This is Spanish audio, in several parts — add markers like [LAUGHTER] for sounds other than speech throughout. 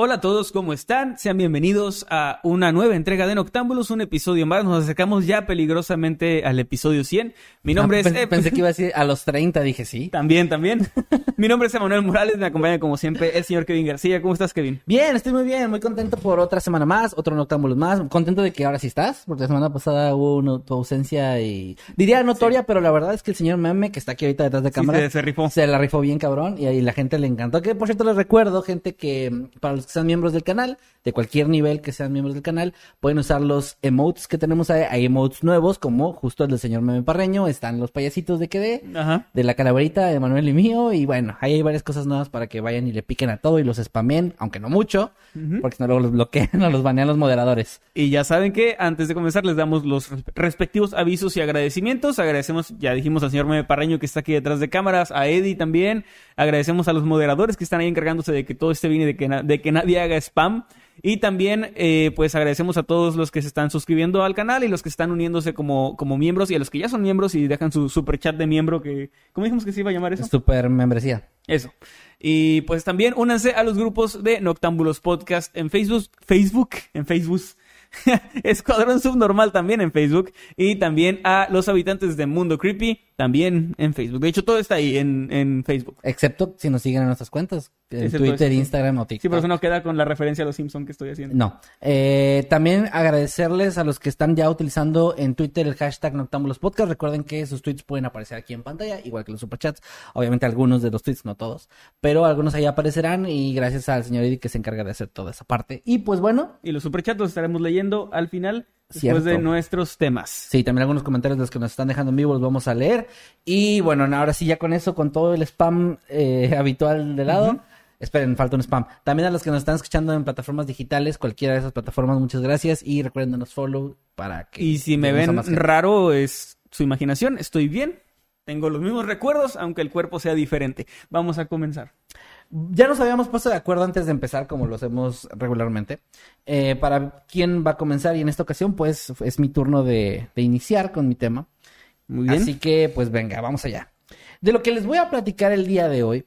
Hola a todos, ¿cómo están? Sean bienvenidos a una nueva entrega de Noctámbulos, un episodio más. Nos acercamos ya peligrosamente al episodio 100. Mi nombre Ah, es... pensé, pensé que iba a decir a los 30, dije sí. [LAUGHS] También, también. Mi nombre es Emanuel Morales, me acompaña como siempre el señor Kevin García. ¿Cómo estás, Kevin? Bien, estoy muy bien, muy contento por otra semana más, otro Noctámbulos más. Contento de que ahora sí estás, porque la semana pasada hubo una- tu ausencia y diría notoria, pero la verdad es que el señor Meme, que está aquí ahorita detrás de cámara, se- se rifó. se la rifó bien cabrón y ahí la gente le encantó. Que por cierto les recuerdo, gente, que para los que sean miembros del canal, de cualquier nivel que sean miembros del canal, pueden usar los emotes que tenemos ahí. Hay emotes nuevos, como justo el del señor Meme Parreño, están los payasitos de quedé. Ajá. de la calaverita de Manuel y mío. Y bueno, ahí hay varias cosas nuevas para que vayan y le piquen a todo y los spamen, aunque no mucho, porque si no luego los bloquean [LAUGHS] o los banean los moderadores. Y ya saben que antes de comenzar les damos los res- respectivos avisos y agradecimientos. Agradecemos, ya dijimos al señor Meme Parreño que está aquí detrás de cámaras, a Eddie también. Agradecemos a los moderadores que están ahí encargándose de que todo esté bien y de que, na- de que nadie haga spam. Y también, eh, pues agradecemos a todos los que se están suscribiendo al canal y los que están uniéndose como, como miembros y a los que ya son miembros y dejan su super chat de miembro que, ¿cómo dijimos que se iba a llamar eso? Super membresía. Eso. Y pues también únanse a los grupos de Noctámbulos Podcast en Facebook, Facebook, en Facebook. [LAUGHS] Escuadrón Subnormal también en Facebook. Y también a los habitantes de Mundo Creepy también en Facebook. De hecho, todo está ahí en, en Facebook. Excepto si nos siguen en nuestras cuentas, en Excepto Twitter, eso. Instagram o TikTok. Sí, pero eso no queda con la referencia a los Simpsons que estoy haciendo. No. Eh, también agradecerles a los que están ya utilizando en Twitter el hashtag Noctámbulos Podcast. Recuerden que sus tweets pueden aparecer aquí en pantalla, igual que los superchats. Obviamente algunos de los tweets, no todos, pero algunos ahí aparecerán y gracias al señor Eddie que se encarga de hacer toda esa parte. Y pues bueno, Y los superchats los estaremos leyendo al final, después Cierto. de nuestros temas. Sí, también algunos comentarios de los que nos están dejando en vivo los vamos a leer. Y bueno, ahora sí, ya con eso, con todo el spam eh, habitual de lado. Esperen, falta un spam. También a los que nos están escuchando en plataformas digitales, cualquiera de esas plataformas, muchas gracias. Y recuerden darnos follow para que. Y si me ven raro, es su imaginación. Estoy bien. Tengo los mismos recuerdos, aunque el cuerpo sea diferente. Vamos a comenzar. Ya nos habíamos puesto de acuerdo antes de empezar, como lo hacemos regularmente, eh, para quién va a comenzar. Y en esta ocasión, pues, es mi turno de, de iniciar con mi tema. Muy bien. Así que, pues venga, vamos allá. De lo que les voy a platicar el día de hoy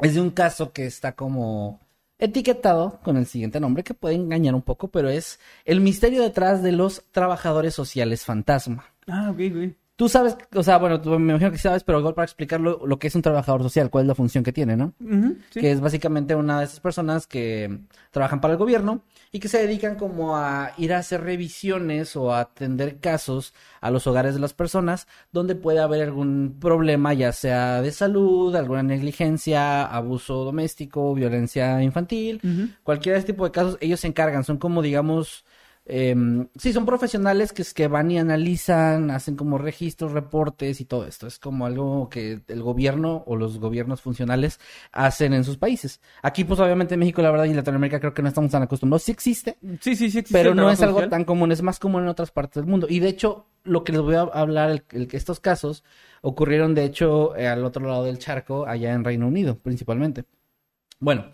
es de un caso que está como etiquetado con el siguiente nombre, que puede engañar un poco, pero es el misterio detrás de los trabajadores sociales fantasma. Ah, ok, ok. Tú sabes, o sea, bueno, tú me imagino que sabes, pero igual para explicarlo, lo que es un trabajador social, cuál es la función que tiene, ¿no? Sí. que es básicamente una de esas personas que trabajan para el gobierno y que se dedican como a ir a hacer revisiones o a atender casos a los hogares de las personas donde puede haber algún problema, ya sea de salud, alguna negligencia, abuso doméstico, violencia infantil, cualquier de ese tipo de casos, ellos se encargan, son como digamos... em, sí, son profesionales que, es que van y analizan, hacen como registros, reportes y todo esto. Es como algo que el gobierno o los gobiernos funcionales hacen en sus países. Aquí, pues obviamente en México, la verdad, y Latinoamérica creo que no estamos tan acostumbrados. Sí existe, Sí, sí, sí. existe pero no es algo social. tan común, es más común en otras partes del mundo. Y de hecho, lo que les voy a hablar, el, el- estos casos ocurrieron de hecho eh, al otro lado del charco, allá en Reino Unido, principalmente. Bueno,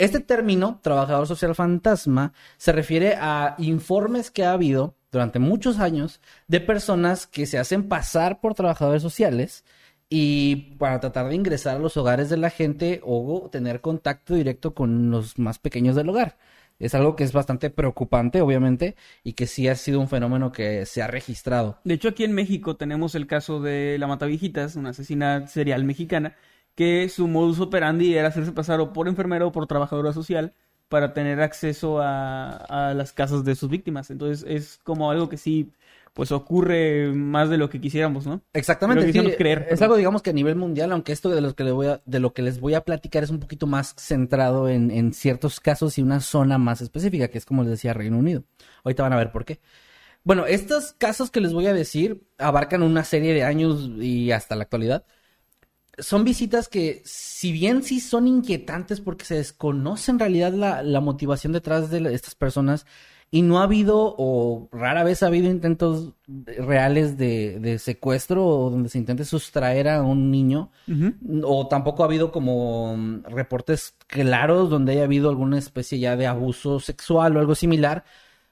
este término, trabajador social fantasma, se refiere a informes que ha habido durante muchos años de personas que se hacen pasar por trabajadores sociales y para tratar de ingresar a los hogares de la gente o tener contacto directo con los más pequeños del hogar. Es algo que es bastante preocupante, obviamente, y que sí ha sido un fenómeno que se ha registrado. De hecho, aquí en México tenemos el caso de la Matavijitas, una asesina serial mexicana, que su modus operandi era hacerse pasar o por enfermera o por trabajadora social para tener acceso a, a las casas de sus víctimas. Entonces es como algo que sí, pues ocurre más de lo que quisiéramos, ¿no? Exactamente. Sí, creer, es algo, digamos, que a nivel mundial, aunque esto de lo que, le voy a, de lo que les voy a platicar es un poquito más centrado en, en ciertos casos y una zona más específica, que es como les decía, Reino Unido. Ahorita van a ver por qué. Bueno, estos casos que les voy a decir abarcan una serie de años y hasta la actualidad. Son visitas que, si bien sí son inquietantes porque se desconoce en realidad la, la motivación detrás de la- estas personas y no ha habido o rara vez ha habido intentos reales de, de secuestro o donde se intente sustraer a un niño o tampoco ha habido como reportes claros donde haya habido alguna especie ya de abuso sexual o algo similar,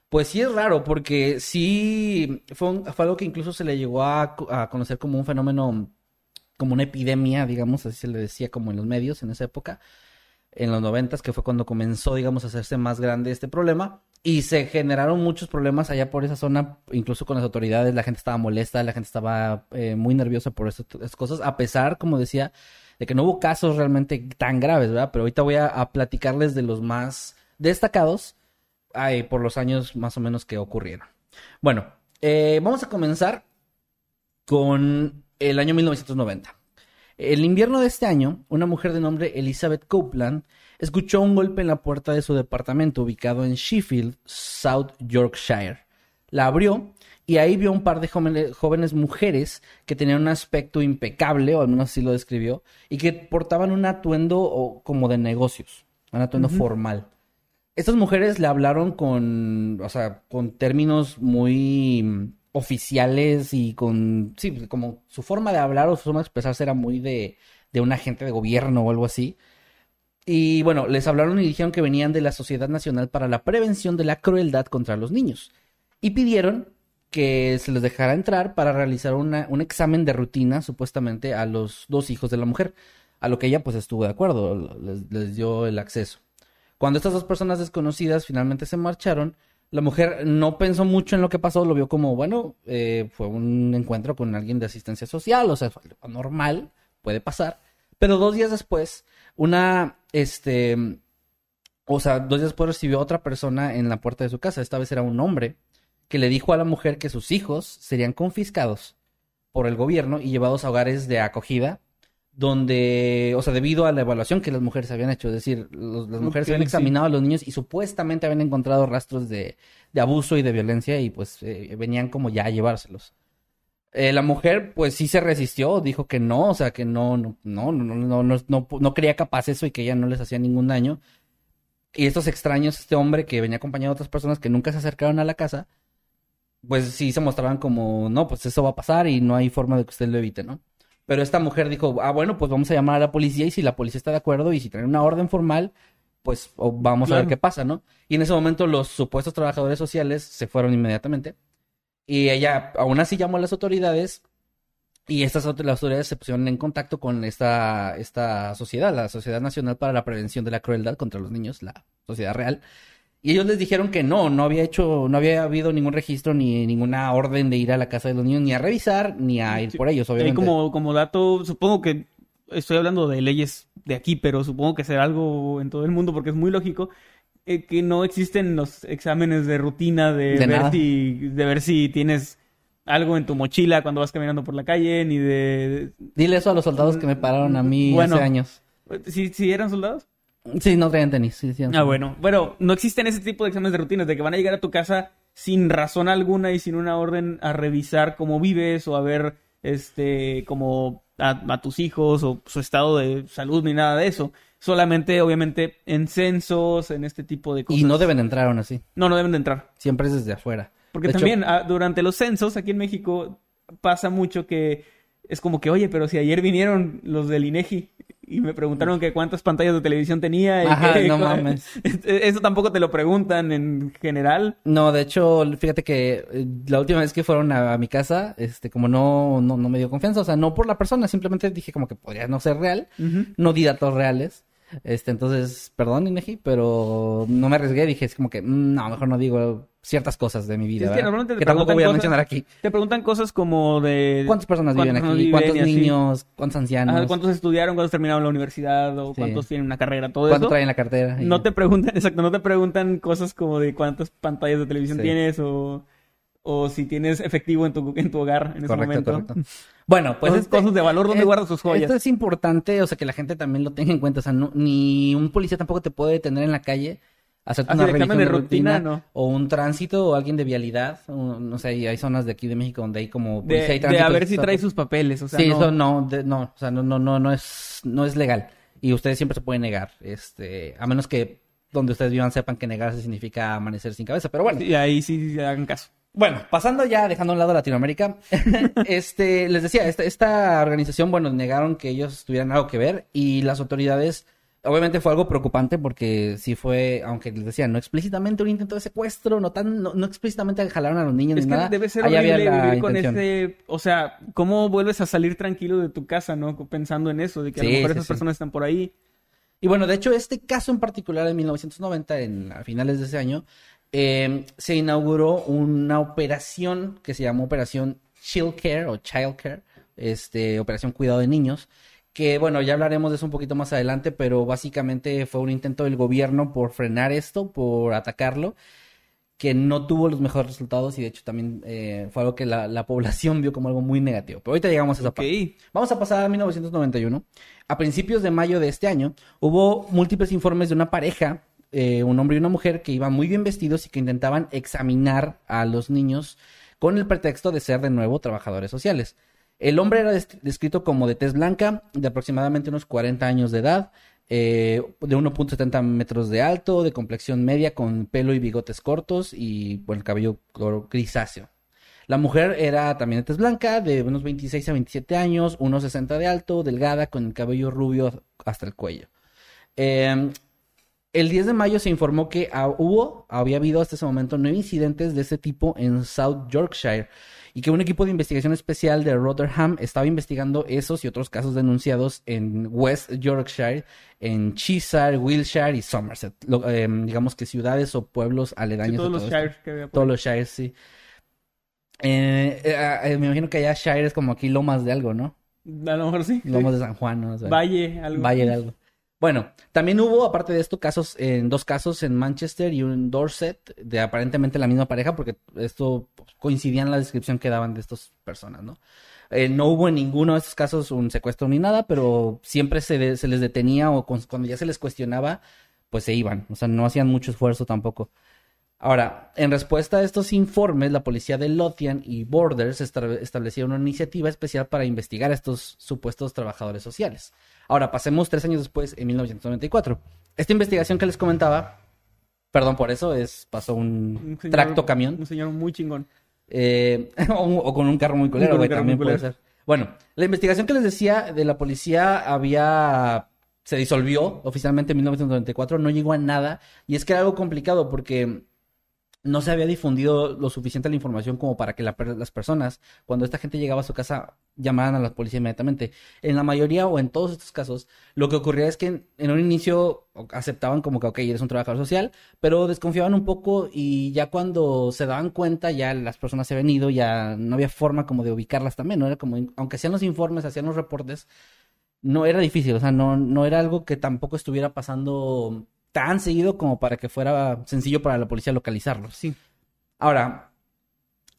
pues sí es raro porque sí fue, un- fue algo que incluso se le llegó a, a conocer como un fenómeno, como una epidemia, digamos, así se le decía como en los medios en esa época, en los noventas, que fue cuando comenzó, digamos, a hacerse más grande este problema. Y se generaron muchos problemas allá por esa zona, incluso con las autoridades. La gente estaba molesta, la gente estaba eh, muy nerviosa por estas cosas, a pesar, como decía, de que no hubo casos realmente tan graves, ¿verdad? Pero ahorita voy a, platicarles de los más destacados por los años más o menos que ocurrieron. Bueno, eh, vamos a comenzar con el año 1990. El invierno de este año, una mujer de nombre Elizabeth Copeland escuchó un golpe en la puerta de su departamento ubicado en Sheffield, South Yorkshire. La abrió y ahí vio un par de jóvenes, jóvenes mujeres que tenían un aspecto impecable, o al menos así lo describió, y que portaban un atuendo o, como de negocios, un atuendo formal. Estas mujeres le hablaron con, o sea, con términos muy oficiales y con, sí, como su forma de hablar o su forma de expresarse era muy de, de un agente de gobierno o algo así. Y bueno, les hablaron y dijeron que venían de la Sociedad Nacional para la Prevención de la Crueldad contra los Niños. Y pidieron que se les dejara entrar para realizar una- un examen de rutina, supuestamente, a los dos hijos de la mujer. A lo que ella pues estuvo de acuerdo, les, les dio el acceso. Cuando estas dos personas desconocidas finalmente se marcharon, la mujer no pensó mucho en lo que pasó, lo vio como, bueno, eh, fue un encuentro con alguien de asistencia social, o sea, normal, puede pasar. Pero dos días después, una, este, o sea, dos días después recibió a otra persona en la puerta de su casa, esta vez era un hombre, que le dijo a la mujer que sus hijos serían confiscados por el gobierno y llevados a hogares de acogida, donde, o sea, debido a la evaluación que las mujeres habían hecho, es decir, los- las mujeres Ok, habían sí. examinado a los niños y supuestamente habían encontrado rastros de, de abuso y de violencia y pues eh, venían como ya a llevárselos. Eh, la mujer, pues sí se resistió, dijo que no, o sea, que no, no, no, no, no, no, no, no creía capaz eso y que ella no les hacía ningún daño. Y estos extraños, este hombre que venía acompañado de otras personas que nunca se acercaron a la casa, pues sí se mostraban como, no, pues eso va a pasar y no hay forma de que usted lo evite, ¿no? Pero esta mujer dijo, ah, bueno, pues vamos a llamar a la policía y si la policía está de acuerdo y si tienen una orden formal, pues vamos a ver qué pasa, ¿no? Y en ese momento los supuestos trabajadores sociales se fueron inmediatamente. Y ella aún así llamó a las autoridades y estas las autoridades se pusieron en contacto con esta, esta sociedad, la Sociedad Nacional para la Prevención de la Crueldad contra los Niños, la Sociedad Real. Y ellos les dijeron que no, no había hecho, no había habido ningún registro ni ninguna orden de ir a la casa de los niños, ni a revisar, ni a ir Sí. por ellos, obviamente. como, como dato, supongo que estoy hablando de leyes de aquí, pero supongo que será algo en todo el mundo porque es muy lógico eh, que no existen los exámenes de rutina de, De ver si de ver si tienes algo en tu mochila cuando vas caminando por la calle ni de Dile eso a los soldados que me pararon a mí Bueno. hace años. si si eran soldados. Sí, no traían tenis. Sí, sí, Ah, bueno. Bueno, no existen ese tipo de exámenes de rutinas de que van a llegar a tu casa sin razón alguna y sin una orden a revisar cómo vives o a ver, este, como a, a tus hijos o su estado de salud ni nada de eso. Solamente, obviamente, en censos, en este tipo de cosas. Y no deben entrar aún así. No, no deben de entrar. Siempre es desde afuera. Porque De hecho, también ah, durante los censos aquí en México pasa mucho que es como que, oye, pero si ayer vinieron los del INEGI y me preguntaron que cuántas pantallas de televisión tenía y Ajá, que- no [LAUGHS] mames. [LAUGHS] Eso tampoco te lo preguntan en general. No, de hecho, fíjate que eh, la última vez que fueron a, a mi casa, este, como no, no, no me dio confianza, o sea, no por la persona, simplemente dije como que podría no ser real, no di datos reales. Este, entonces, perdón, Inegi, pero no me arriesgué. Dije, es como que, mm, no, mejor no digo ciertas cosas de mi vida. Es que normalmente te que tampoco voy a cosas- mencionar aquí. Te preguntan cosas como de... ¿Cuántas personas viven cuántas aquí? viven ¿Cuántos y así. niños? ¿Cuántos ancianos? Ajá, ¿Cuántos estudiaron? ¿Cuántos terminaron la universidad? ¿O Sí. cuántos tienen una carrera? Todo ¿Cuánto eso. traen en la cartera? No te preguntan, [LAUGHS] exacto, no te preguntan cosas como de cuántas pantallas de televisión Sí. tienes o, o si tienes efectivo en tu, en tu hogar en ese momento. correcto. [LAUGHS] Bueno, pues Cosas- cosas de valor, ¿dónde es- guardas tus joyas? Esto es importante, o sea, que la gente también lo tenga en cuenta. O sea, no- ni un policía tampoco te puede detener en la calle, hacerte Ah, una revisión de rutina, no. o un tránsito, o alguien de vialidad. o, no sé, y hay zonas de aquí de México donde hay como De, policía y de tránsito. a ver si trae sus papeles, o sea, sí, no- eso no, de- no, o sea, no, no, no, no es, no es legal. Y ustedes siempre se pueden negar, este, a menos que donde ustedes vivan sepan que negarse significa amanecer sin cabeza. Pero bueno, Y ahí sí, sí hagan caso. Bueno, pasando ya, dejando a un lado Latinoamérica, [LAUGHS] este, les decía, esta, esta organización, bueno, negaron que ellos tuvieran algo que ver y las autoridades, obviamente fue algo preocupante porque sí fue, aunque les decía, no explícitamente un intento de secuestro, no tan, no, no explícitamente jalaron a los niños Es ni que nada. debe ser horrible vivir con ese... O sea, ¿cómo vuelves a salir tranquilo de tu casa, no? Pensando en eso, de que a lo mejor sí, esas sí. personas están por ahí. Y bueno, de hecho, este caso en particular en 1990, en, a finales de ese año, eh, se inauguró una operación que se llamó Operación Child Care o Child Care, este, Operación Cuidado de Niños, que bueno, ya hablaremos de eso un poquito más adelante, pero básicamente fue un intento del gobierno por frenar esto, por atacarlo, que no tuvo los mejores resultados y de hecho también eh, fue algo que la, la población vio como algo muy negativo. Pero ahorita llegamos a esa parte. Vamos a pasar a 1991. A principios de mayo de este año hubo múltiples informes de una pareja, eh, un hombre y una mujer, que iban muy bien vestidos y que intentaban examinar a los niños con el pretexto de ser de nuevo trabajadores sociales. El hombre era des- descrito como de tez blanca, de aproximadamente unos 40 años de edad, eh, de 1.70 metros de alto, de complexión media, con pelo y bigotes cortos y el cabello grisáceo. La mujer era también de tez blanca, de unos 26 a 27 años, 1.60 de alto, delgada, con el cabello rubio hasta el cuello. Eh, el 10 de mayo se informó que hubo, había habido hasta ese momento nueve incidentes de ese tipo en South Yorkshire y que un equipo de investigación especial de Rotherham estaba investigando esos y otros casos denunciados en West Yorkshire, en Cheshire, Wiltshire y Somerset. Lo- eh, digamos que ciudades o pueblos Sí, aledaños todos a los shires que había Todos los shires, sí. Eh, eh, eh, me imagino que allá shire es como aquí lomas de algo, ¿no? A lo mejor sí. sí. Lomas de San Juan, ¿no? O sea, Valle, algo. Valle de algo. Bueno, también hubo, aparte de esto, casos en dos casos en Manchester y un Dorset, de aparentemente la misma pareja, porque esto pues, coincidía en la descripción que daban de estas personas, ¿no? Eh, no hubo en ninguno de estos casos un secuestro ni nada, pero siempre se, les detenía o cuando ya se les cuestionaba, pues se iban. O sea, no hacían mucho esfuerzo tampoco. Ahora, en respuesta a estos informes, la policía de Lothian y Borders esta- establecieron una iniciativa especial para investigar a estos supuestos trabajadores sociales. Ahora, pasemos tres años después, en 1994. Esta investigación que les comentaba, perdón por eso, es pasó un, Un señor- tracto camión. Un señor muy chingón. Eh, [LAUGHS] o, o con un carro muy culero, güey, también puede ser. Bueno, la investigación que les decía de la policía había... se disolvió oficialmente en 1994, no llegó a nada, y es que era algo complicado porque no se había difundido lo suficiente la información como para que la las personas, cuando esta gente llegaba a su casa, llamaran a la policía inmediatamente. En la mayoría o en todos estos casos, lo que ocurría es que en, en un inicio aceptaban como que, ok, eres un trabajador social, pero desconfiaban un poco y ya cuando se daban cuenta, ya las personas se habían ido, ya no había forma como de ubicarlas también, ¿no? Era como, aunque hacían los informes, hacían los reportes, no era difícil, o sea, no, no era algo que tampoco estuviera pasando tan seguido como para que fuera sencillo para la policía localizarlos. Sí. Ahora,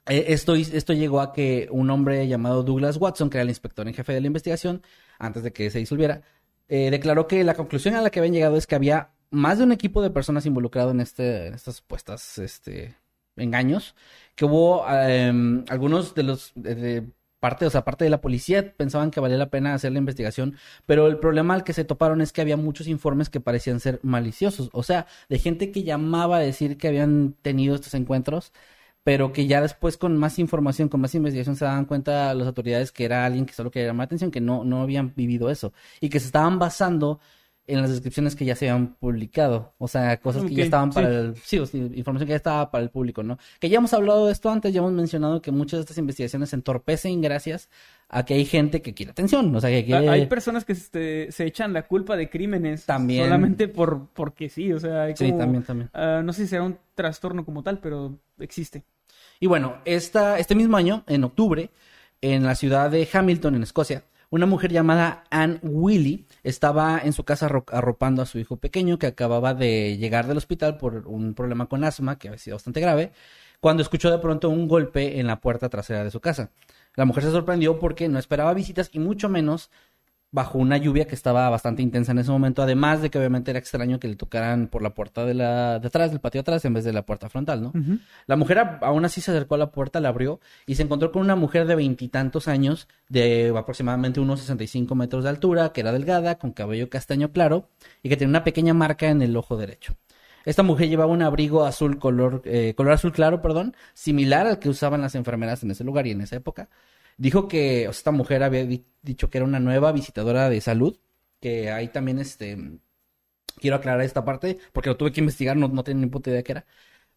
eh, esto, esto llegó a que un hombre llamado Douglas Watson, que era el inspector en jefe de la investigación, antes de que se disolviera, eh, declaró que la conclusión a la que habían llegado es que había más de un equipo de personas involucrado en, este, en estas supuestas este, engaños, que hubo em, algunos de los de- de parte, o sea, parte de la policía pensaban que valía la pena hacer la investigación, pero el problema al que se toparon es que había muchos informes que parecían ser maliciosos, o sea, de gente que llamaba a decir que habían tenido estos encuentros, pero que ya después con más información, con más investigación se daban cuenta las autoridades que era alguien que solo quería llamar la atención, que no, no habían vivido eso y que se estaban basando en las descripciones que ya se habían publicado. O sea, cosas que ya estaban para sí. el... Sí, o sea, información que ya estaba para el público, ¿no? Que ya hemos hablado de esto antes, ya hemos mencionado que muchas de estas investigaciones se entorpecen gracias a que hay gente que quiere atención. O sea, que quiere... Ah, Hay personas que este, se echan la culpa de crímenes También. solamente por porque sí, o sea, hay Sí, como- también, también. ah, no sé si será un trastorno como tal, pero existe. Y bueno, esta, este mismo año, en octubre, en la ciudad de Hamilton, en Escocia, una mujer llamada Anne Willy estaba en su casa arro- arropando a su hijo pequeño que acababa de llegar del hospital por un problema con asma que había sido bastante grave, cuando escuchó de pronto un golpe en la puerta trasera de su casa. La mujer se sorprendió porque no esperaba visitas y mucho menos bajo una lluvia que estaba bastante intensa en ese momento, además de que obviamente era extraño que le tocaran por la puerta de la de atrás, del patio atrás, en vez de la puerta frontal, ¿no? La mujer aún así se acercó a la puerta, la abrió y se encontró con una mujer de veintitantos años, de aproximadamente unos 65 metros de altura, que era delgada, con cabello castaño claro y que tenía una pequeña marca en el ojo derecho. Esta mujer llevaba un abrigo azul color, eh, color azul claro, perdón, similar al que usaban las enfermeras en ese lugar y en esa época. Dijo que esta mujer había di- dicho que era una nueva visitadora de salud, que ahí también este quiero aclarar esta parte porque lo tuve que investigar, no, no tenía ni puta idea qué era.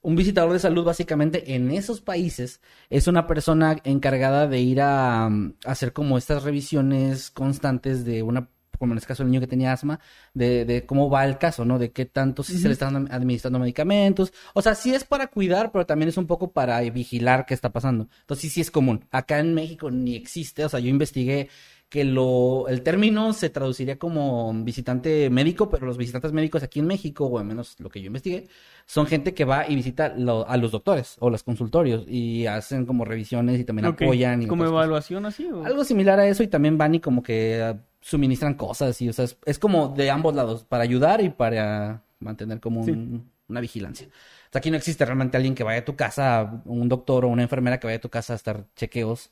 Un visitador de salud básicamente en esos países es una persona encargada de ir a, hacer como estas revisiones constantes de una, como en este caso el niño que tenía asma, de, de cómo va el caso, ¿no? De qué tanto si se le están administrando medicamentos. O sea, sí es para cuidar, pero también es un poco para vigilar qué está pasando. Entonces sí, sí es común. Acá en México ni existe, o sea, yo investigué que lo, el término se traduciría como visitante médico, pero los visitantes médicos aquí en México, o al menos lo que yo investigué, son gente que va y visita lo- a los doctores o los consultorios y hacen como revisiones y también apoyan. Y ¿Como cosas. evaluación así? o? Algo similar a eso y también van y como que suministran cosas y, o sea, es, es como de ambos lados, para ayudar y para mantener como un- Sí. una vigilancia. O sea, aquí no existe realmente alguien que vaya a tu casa, un doctor o una enfermera que vaya a tu casa a estar chequeos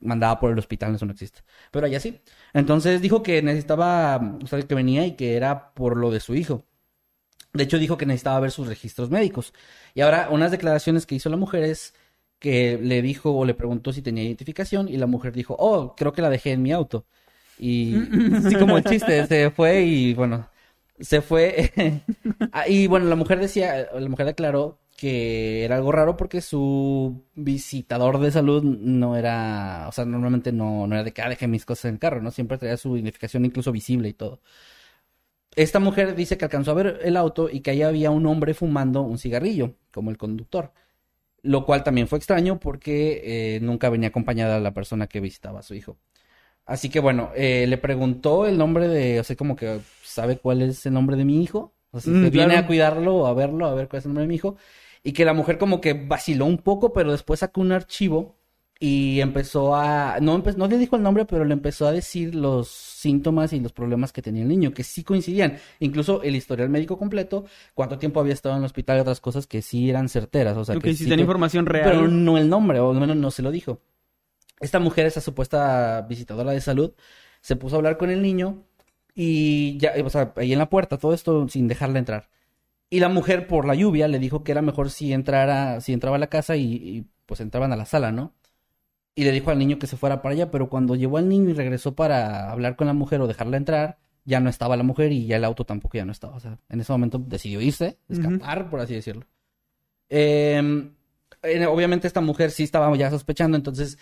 mandada por el hospital, eso no existe. Pero allá sí. Entonces dijo que necesitaba, o sea, que venía y que era por lo de su hijo. De hecho, dijo que necesitaba ver sus registros médicos. Y ahora, unas declaraciones que hizo la mujer es que le dijo o le preguntó si tenía identificación y la mujer dijo, oh, creo que la dejé en mi auto. Y así como el chiste, se fue y bueno, se fue. [LAUGHS] Ah, y bueno, la mujer decía, la mujer declaró que era algo raro porque su visitador de salud no era, o sea, normalmente no, no era de que, ah, dejé mis cosas en el carro, ¿no? Siempre traía su identificación incluso visible y todo. Esta mujer dice que alcanzó a ver el auto y que ahí había un hombre fumando un cigarrillo, como el conductor. Lo cual también fue extraño porque eh, nunca venía acompañada la persona que visitaba a su hijo. Así que bueno, eh, le preguntó el nombre de, o sea, como que sabe cuál es el nombre de mi hijo. O sea, Mm, viene a cuidarlo o a verlo, a ver cuál es el nombre de mi hijo. Y que la mujer como que vaciló un poco, pero después sacó un archivo y empezó a, no, empe- no le dijo el nombre, pero le empezó a decir los síntomas y los problemas que tenía el niño, que sí coincidían. Incluso el historial médico completo, cuánto tiempo había estado en el hospital y otras cosas que sí eran certeras. O sea, que sí que- información real. pero no el nombre, o al menos no se lo dijo. Esta mujer, esa supuesta visitadora de salud, se puso a hablar con el niño y ya, o sea, ahí en la puerta, todo esto sin dejarla entrar. Y la mujer, por la lluvia, le dijo que era mejor si entrara, si entraba a la casa y, y, pues entraban a la sala, ¿no? Y le dijo al niño que se fuera para allá, pero cuando llevó al niño y regresó para hablar con la mujer o dejarla entrar, ya no estaba la mujer y ya el auto tampoco ya no estaba. O sea, en ese momento decidió irse, escapar, por así decirlo. Eh, eh, obviamente esta mujer sí estaba ya sospechando, entonces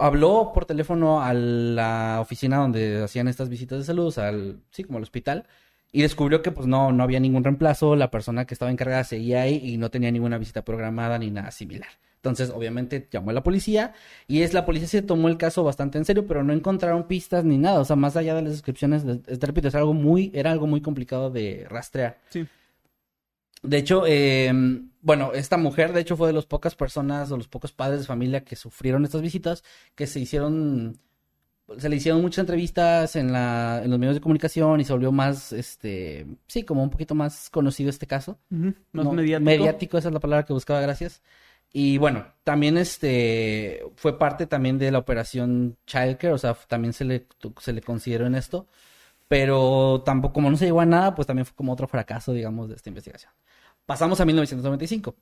habló por teléfono a la oficina donde hacían estas visitas de salud, al, sí, como al hospital, y descubrió que pues no, no había ningún reemplazo, la persona que estaba encargada seguía ahí y no tenía ninguna visita programada ni nada similar. Entonces, obviamente, llamó a la policía y es la policía se tomó el caso bastante en serio, pero no encontraron pistas ni nada. O sea, más allá de las descripciones, de- te repito, es algo muy, era algo muy complicado de rastrear. Sí. De hecho, eh, bueno, esta mujer, de hecho, fue de las pocas personas o los pocos padres de familia que sufrieron estas visitas, que se hicieron, se le hicieron muchas entrevistas en la, en los medios de comunicación y se volvió más, este, sí, como un poquito más conocido este caso. Más No, mediático. Mediático, esa es la palabra que buscaba, gracias. Y bueno, también este fue parte también de la operación Childcare, o sea, también se le, se le consideró en esto, pero tampoco, como no se llegó a nada, pues también fue como otro fracaso, digamos, de esta investigación. Pasamos a 1995.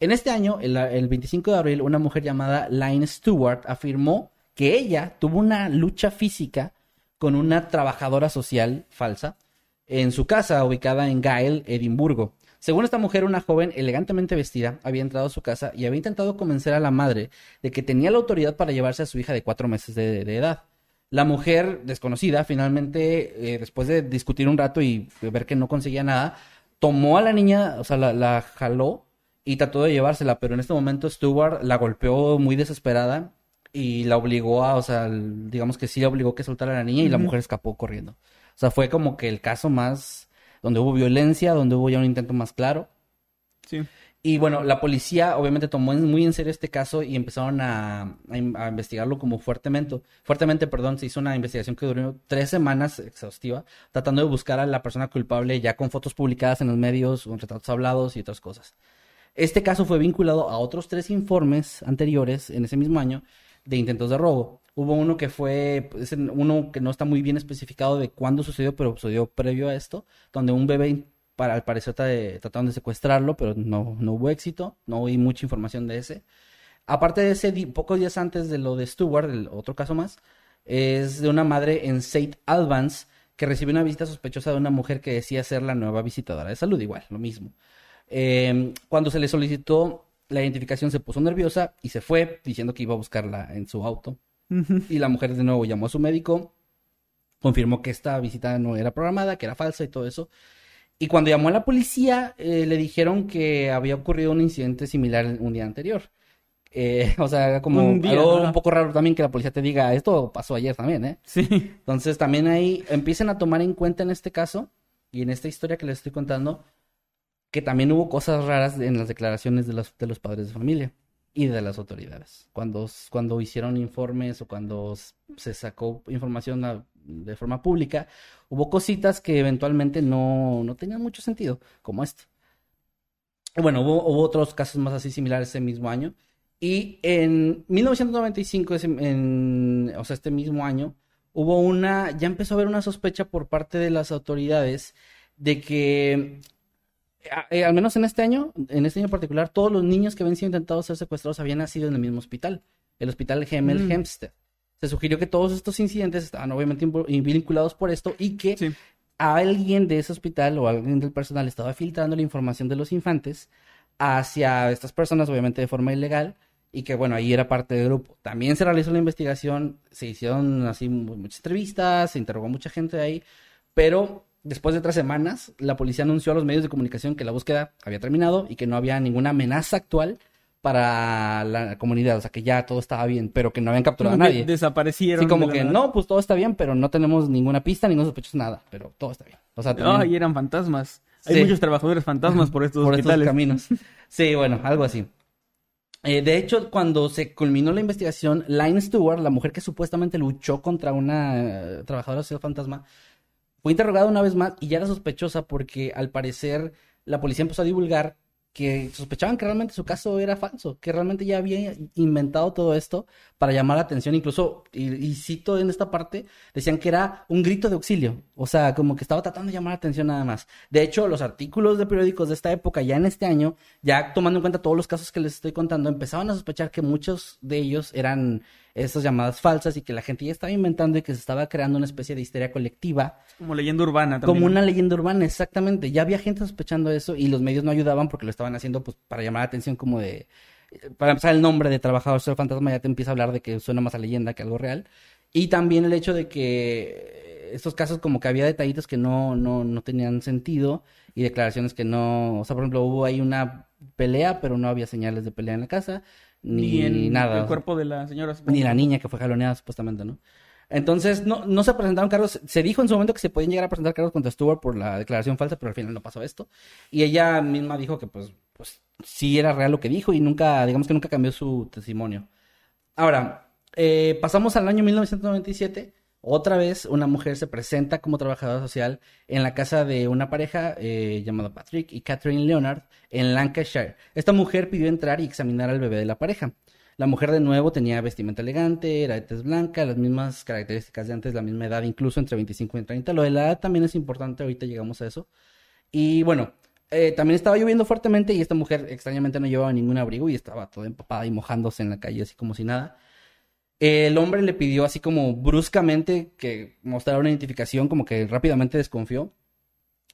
En este año, el, el 25 de abril, una mujer llamada Line Stewart afirmó que ella tuvo una lucha física con una trabajadora social falsa en su casa ubicada en Gael, Edimburgo. Según esta mujer, una joven elegantemente vestida había entrado a su casa y había intentado convencer a la madre de que tenía la autoridad para llevarse a su hija de cuatro meses de edad. La mujer desconocida, finalmente, eh, después de discutir un rato y ver que no conseguía nada, tomó a la niña, o sea, la, la jaló y trató de llevársela, pero en este momento Stewart la golpeó muy desesperada y la obligó a, o sea, digamos que sí la obligó que soltara a la niña y la mujer escapó corriendo. O sea, fue como que el caso más donde hubo violencia, donde hubo ya un intento más claro. Sí. Y bueno, la policía obviamente tomó muy en serio este caso y empezaron a, a in- a investigarlo como fuertemente. Fuertemente, perdón, se hizo una investigación que duró tres semanas exhaustiva, tratando de buscar a la persona culpable ya con fotos publicadas en los medios, con retratos hablados y otras cosas. Este caso fue vinculado a otros tres informes anteriores en ese mismo año de intentos de robo. Hubo uno que fue, uno que no está muy bien especificado de cuándo sucedió, pero sucedió previo a esto, donde un bebé, para, al parecer, tra- trataron de secuestrarlo, pero no, no hubo éxito, no oí mucha información de ese. Aparte de ese, pocos días antes de lo de Stewart, el otro caso más, es de una madre en St. Albans que recibió una visita sospechosa de una mujer que decía ser la nueva visitadora de salud, igual, lo mismo. Eh, cuando se le solicitó la identificación se puso nerviosa y se fue diciendo que iba a buscarla en su auto. Y la mujer de nuevo llamó a su médico, confirmó que esta visita no era programada, que era falsa y todo eso. Y cuando llamó a la policía, eh, le dijeron que había ocurrido un incidente similar un día anterior. Eh, [LAUGHS] o sea, era como Un día, algo un poco raro también que la policía te diga, esto pasó ayer también, ¿eh? Sí. Entonces también ahí empiecen a tomar en cuenta en este caso y en esta historia que les estoy contando que también hubo cosas raras en las declaraciones de los, de los padres de familia y de las autoridades. Cuando, cuando hicieron informes o cuando se sacó información a- de forma pública, hubo cositas que eventualmente no, no tenían mucho sentido, como esto. Bueno, hubo, hubo otros casos más así similares ese mismo año. Y en 1995, ese- en, o sea, este mismo año, hubo una, ya empezó a haber una sospecha por parte de las autoridades de que, eh, al menos en este año, en este año en particular, todos los niños que habían sido intentados ser secuestrados habían nacido en el mismo hospital, el hospital Gemel Mm. Hempstead. Se sugirió que todos estos incidentes estaban obviamente vinculados por esto y que Sí. alguien de ese hospital o alguien del personal estaba filtrando la información de los infantes hacia estas personas, obviamente de forma ilegal, y que bueno, ahí era parte del grupo. También se realizó la investigación, se hicieron así mu- muchas entrevistas, se interrogó mucha gente de ahí, pero después de tres semanas, la policía anunció a los medios de comunicación que la búsqueda había terminado y que no había ninguna amenaza actual para la comunidad, o sea que ya todo estaba bien, pero que no habían capturado Como a nadie. desaparecieron. Sí, como de que no, pues todo está bien, pero no tenemos ninguna pista, ningún sospechoso, nada, pero todo está bien. O sea, también Ay, eran fantasmas. Hay muchos trabajadores fantasmas por estos [LAUGHS] por estos hospitales. caminos. Sí, bueno, algo así. Eh, de hecho, cuando se culminó la investigación, Line Stewart, la mujer que supuestamente luchó contra una eh, trabajadora social fantasma, fue interrogada una vez más y ya era sospechosa porque al parecer la policía empezó a divulgar que sospechaban que realmente su caso era falso, que realmente ya había inventado todo esto para llamar la atención, incluso, y, y cito en esta parte, decían que era un grito de auxilio, o sea, como que estaba tratando de llamar la atención nada más. De hecho, los artículos de periódicos de esta época, ya en este año, ya tomando en cuenta todos los casos que les estoy contando, empezaban a sospechar que muchos de ellos eran estas llamadas falsas y que la gente ya estaba inventando y que se estaba creando una especie de histeria colectiva Como leyenda urbana también. como una leyenda urbana, exactamente. Ya había gente sospechando eso y los medios no ayudaban porque lo estaban haciendo pues para llamar la atención como de... Para empezar el nombre de trabajador social fantasma ya te empieza a hablar de que suena más a leyenda que algo real. Y también el hecho de que estos casos como que había detallitos que no, no, no tenían sentido y declaraciones que no... O sea, por ejemplo, hubo ahí una pelea, pero no había señales de pelea en la casa, ni, Ni en nada. el cuerpo de la señora. Ni la niña que fue jaloneada supuestamente, ¿no? Entonces, no, no se presentaron cargos. Se dijo en su momento que se podían llegar a presentar cargos contra Stewart por la declaración falsa, pero al final no pasó esto. Y ella misma dijo que, pues, pues sí era real lo que dijo y nunca, digamos que nunca cambió su testimonio. Ahora, eh, pasamos al año 1997. Otra vez una mujer se presenta como trabajadora social en la casa de una pareja eh, llamada Patrick y Catherine Leonard en Lancashire. Esta mujer pidió entrar y examinar al bebé de la pareja. La mujer de nuevo tenía vestimenta elegante, era de tez blanca, las mismas características de antes, la misma edad, incluso entre 25 y 30. Lo de la edad también es importante, ahorita llegamos a eso. Y bueno, eh, también estaba lloviendo fuertemente y esta mujer extrañamente no llevaba ningún abrigo y estaba toda empapada y mojándose en la calle así como si nada. El hombre le pidió así como bruscamente que mostrara una identificación, como que rápidamente desconfió.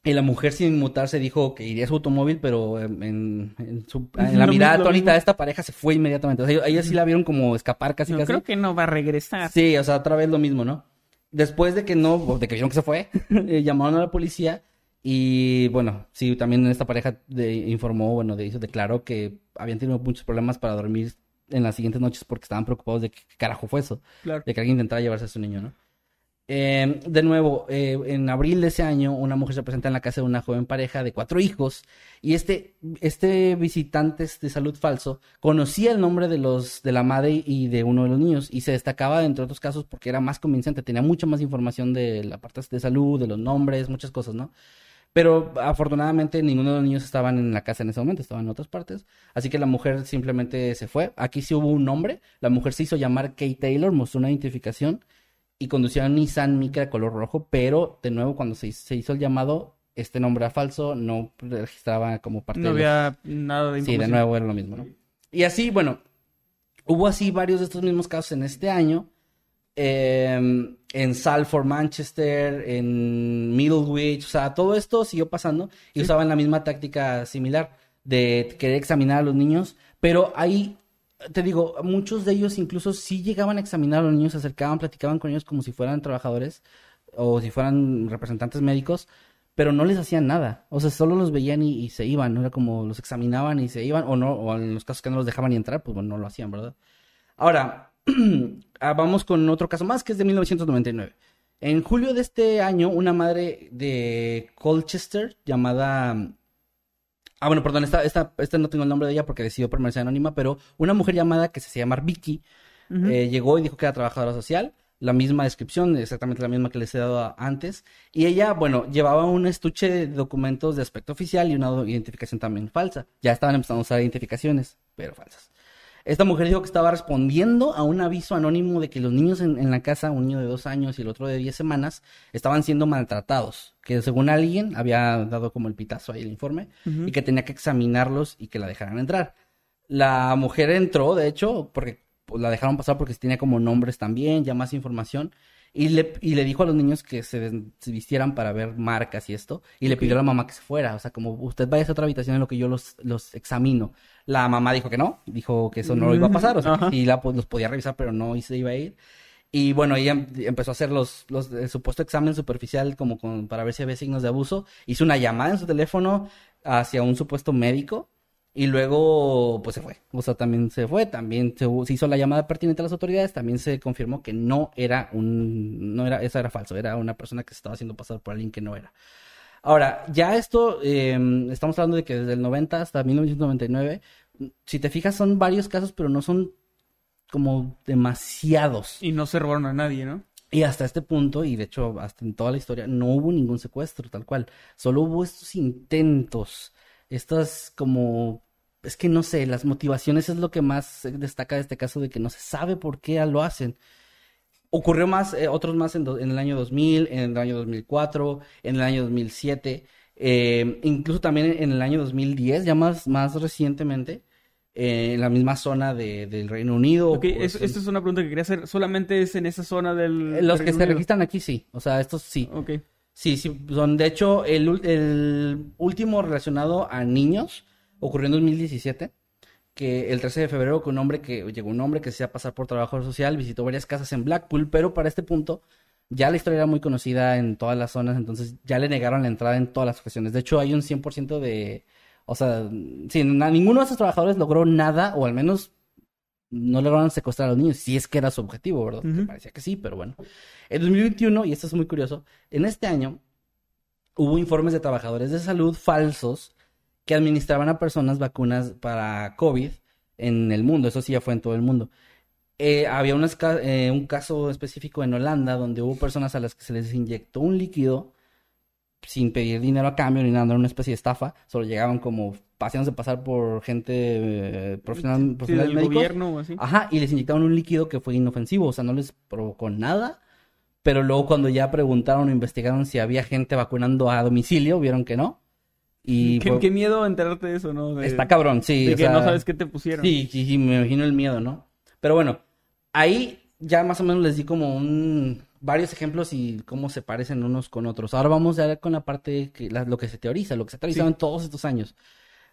Y la mujer sin inmutarse dijo que iría a su automóvil, pero en, en- su- en la mirada mismo, atónita de esta pareja se fue inmediatamente. O sea, ellos, sí la vieron como escapar casi Yo casi. creo que no va a regresar. Sí, o sea, otra vez lo mismo, ¿no? Después de que no, de que vieron que se fue, [LAUGHS] eh, llamaron a la policía y bueno, sí, también esta pareja de- informó, bueno, de, declaró que habían tenido muchos problemas para dormir en las siguientes noches porque estaban preocupados de qué carajo fue eso, Claro. de que alguien intentara llevarse a su niño, ¿no? Eh, de nuevo, eh, en abril de ese año, una mujer se presenta en la casa de una joven pareja de cuatro hijos y este, este visitante de salud falso conocía el nombre de los de la madre y de uno de los niños y se destacaba entre otros casos porque era más convincente, tenía mucha más información de la parte de salud, de los nombres, muchas cosas, ¿no? Pero afortunadamente ninguno de los niños estaban en la casa en ese momento, estaban en otras partes. Así que la mujer simplemente se fue. Aquí sí hubo un nombre. La mujer se hizo llamar Kate Taylor, mostró una identificación y conducía un Nissan Micra color rojo. Pero de nuevo, cuando se, se hizo el llamado, este nombre era falso, no registraba como parte No de había nada de Sí, de nuevo era lo mismo, ¿no? Y así, bueno, hubo así varios de estos mismos casos en este año. eh, en Salford, Manchester, en Middlewich, o sea, todo esto siguió pasando y usaban la misma táctica similar de querer examinar a los niños, pero ahí, te digo, muchos de ellos incluso sí llegaban a examinar a los niños, se acercaban, platicaban con ellos como si fueran trabajadores o si fueran representantes médicos, pero no les hacían nada. O sea, solo los veían y, se iban. ¿no? Era como los examinaban y se iban, o no, o en los casos que no los dejaban ni entrar, pues bueno, no lo hacían, ¿verdad? Ahora, [CLEARS THROAT] ah, vamos con otro caso más que es de 1999. En julio de este año, una madre de Colchester llamada. Ah, bueno, perdón, esta, esta, esta no tengo el nombre de ella porque decidió permanecer anónima, pero una mujer llamada que se hacía llamar Vicky eh, llegó y dijo que era trabajadora social, la misma descripción, exactamente la misma que les he dado antes. Y ella, bueno, llevaba un estuche de documentos de aspecto oficial y una identificación también falsa. Ya estaban empezando a usar identificaciones, pero falsas. Esta mujer dijo que estaba respondiendo a un aviso anónimo de que los niños en, en la casa, un niño de dos años y el otro de diez semanas, estaban siendo maltratados. Que según alguien había dado como el pitazo ahí el informe y que tenía que examinarlos y que la dejaran entrar. La mujer entró, de hecho, porque pues, la dejaron pasar porque tenía como nombres también, ya más información. Y le, y le dijo a los niños que se, vistieran para ver marcas y esto. Y le pidió a la mamá que se fuera. O sea, como usted vaya a otra habitación en lo que yo los, los examino. La mamá dijo que no. Dijo que eso no iba a pasar. O sea, Ajá. que sí la, pues, los podía revisar, pero no y se iba a ir. Y bueno, ella em- empezó a hacer los, los, el supuesto examen superficial como con, para ver si había signos de abuso. Hizo una llamada en su teléfono hacia un supuesto médico y luego pues se fue. O sea, también se fue, también se, hizo la llamada pertinente a las autoridades, también se confirmó que no era un, no era, eso era falso, era una persona que se estaba haciendo pasar por alguien que no era. Ahora, ya esto, eh, estamos hablando de que desde el 90 hasta 1999, si te fijas son varios casos, pero no son como demasiados. Y no se robaron a nadie, ¿no? Y hasta este punto, y de hecho hasta en toda la historia, no hubo ningún secuestro tal cual. Solo hubo estos intentos, estas como... Es que no sé, las motivaciones es lo que más se destaca de este caso de que no se sabe por qué lo hacen. Ocurrió más, eh, otros más en, do- en el año 2000, en el año 2004, en el año 2007, eh, incluso también en el año 2010, ya más, más recientemente, eh, en la misma zona de, del Reino Unido. Ok, pues, es- esta es una pregunta que quería hacer. ¿Solamente es en esa zona del... eh, Los que se registran aquí sí, o sea, estos sí. Sí, sí, son de hecho el, último relacionado a niños ocurrió en 2017, que el 13 de febrero con un hombre que llegó un hombre que se hacía pasar por trabajador social, visitó varias casas en Blackpool, pero para este punto ya la historia era muy conocida en todas las zonas, entonces ya le negaron la entrada en todas las ocasiones. De hecho, hay un 100% de, o sea, sí, ninguno de esos trabajadores logró nada o al menos no lograron secuestrar a los niños, si es que era su objetivo, ¿verdad? Que Ujú. parecía que sí, pero bueno. En 2021, y esto es muy curioso, en este año hubo informes de trabajadores de salud falsos que administraban a personas vacunas para COVID en el mundo. Eso sí ya fue en todo el mundo. Eh, había unas eh, un caso específico en Holanda donde hubo personas a las que se les inyectó un líquido sin pedir dinero a cambio ni nada, era una especie de estafa. Solo llegaban como paseándose pasar por gente eh, profesional, Sí, profesionales del gobierno o así. Ajá, y les inyectaron un líquido que fue inofensivo, o sea, no les provocó nada. Pero luego cuando ya preguntaron o investigaron si había gente vacunando a domicilio, vieron que no. Y qué, fue- qué miedo enterarte de eso, ¿no? De- está cabrón, sí. De o que sea, no sabes qué te pusieron. Sí, sí, sí, me imagino el miedo, ¿no? Pero bueno, ahí ya más o menos les di como un, varios ejemplos y cómo se parecen unos con otros. Ahora vamos a ver con la parte que la- lo que se teoriza, lo que se ha teorizado Sí. en todos estos años.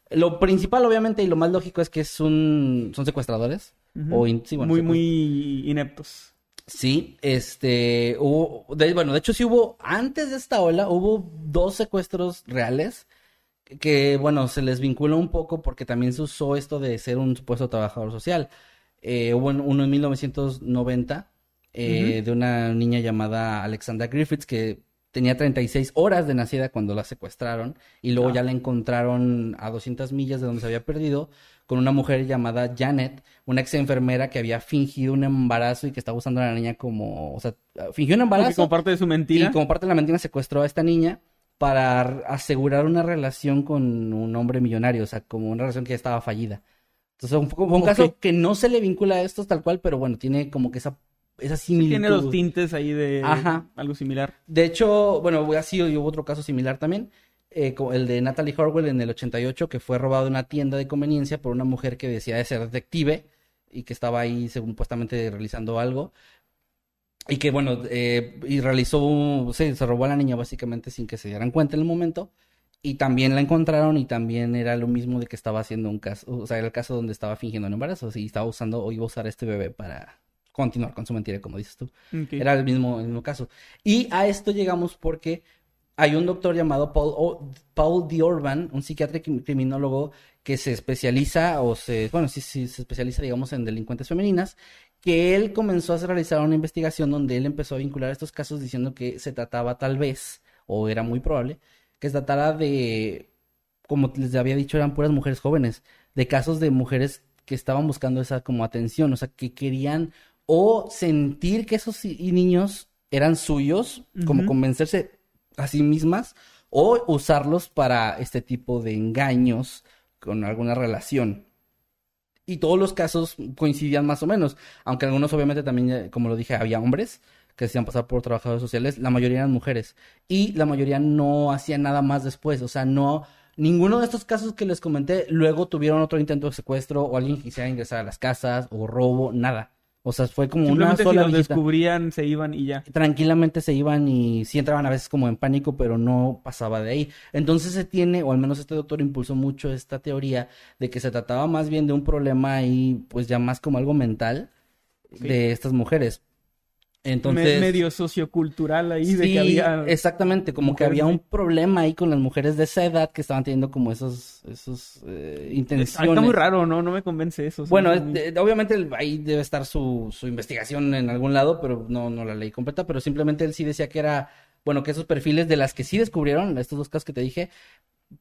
Lo principal, obviamente, y lo más lógico es que es un, son secuestradores. O in- sí, bueno, muy, secuest- muy ineptos. Sí, este, hubo, de- bueno, de hecho sí hubo, antes de esta ola, hubo dos secuestros reales que, bueno, se les vincula un poco porque también se usó esto de ser un supuesto trabajador social. Eh, hubo uno en 1990 eh, de una niña llamada Alexandra Griffiths que tenía 36 horas de nacida cuando la secuestraron y luego Ah. ya la encontraron a 200 millas de donde se había perdido con una mujer llamada Janet, una ex enfermera que había fingido un embarazo y que estaba usando a la niña como, o sea, fingió un embarazo como parte de su mentira. y como parte de la mentira secuestró a esta niña para asegurar una relación con un hombre millonario, o sea, como una relación que ya estaba fallida. Entonces, un, fue un caso que no se le vincula a estos tal cual, pero bueno, tiene como que esa, esa similitud. Tiene los tintes ahí de Ajá. algo similar. De hecho, bueno, así hubo otro caso similar también, eh, el de Natalie Horwell en el 88, que fue robado de una tienda de conveniencia por una mujer que decía de ser detective y que estaba ahí según supuestamente realizando algo. Y que, bueno, eh, y realizó, un- sí, se robó a la niña básicamente sin que se dieran cuenta en el momento. Y también la encontraron y también era lo mismo de que estaba haciendo un caso, o sea, era el caso donde estaba fingiendo un embarazo y estaba usando o iba a usar a este bebé para continuar con su mentira, como dices tú. Era el mismo, el mismo caso. Y a esto llegamos porque hay un doctor llamado Paul, O- Paul D. Orban, un psiquiatra y crim- criminólogo que se especializa, o se, bueno, sí, sí, se especializa, digamos, en delincuentes femeninas, que él comenzó a realizar una investigación donde él empezó a vincular estos casos diciendo que se trataba tal vez, o era muy probable, que se tratara de, como les había dicho, eran puras mujeres jóvenes, de casos de mujeres que estaban buscando esa como atención, o sea, que querían o sentir que esos niños eran suyos, como convencerse a sí mismas, o usarlos para este tipo de engaños con alguna relación. Y todos los casos coincidían más o menos, aunque algunos obviamente también, eh, como lo dije, había hombres que se hacían pasar por trabajadores sociales, la mayoría eran mujeres. Y la mayoría no hacían nada más después, o sea, no... Ninguno de estos casos que les comenté luego tuvieron otro intento de secuestro o alguien quisiera ingresar a las casas o robo, nada. O sea, fue como una Simplemente si sola los descubrían, se iban y ya. Tranquilamente se iban y sí entraban a veces como en pánico, pero no pasaba de ahí. Entonces se tiene, o al menos este doctor impulsó mucho esta teoría de que se trataba más bien de un problema ahí, pues ya más como algo mental de estas mujeres. Entonces, Me- medio sociocultural ahí de que había. exactamente, como que había un problema ahí con las mujeres de esa edad que estaban teniendo como esos, esos eh, intenciones. Está muy raro, ¿no? No me convence eso. Bueno, Sí, es- muy- de- obviamente ahí debe estar su, su investigación en algún lado, pero no, no la leí completa, pero simplemente él sí decía que era, bueno, que esos perfiles de las que sí descubrieron, estos dos casos que te dije,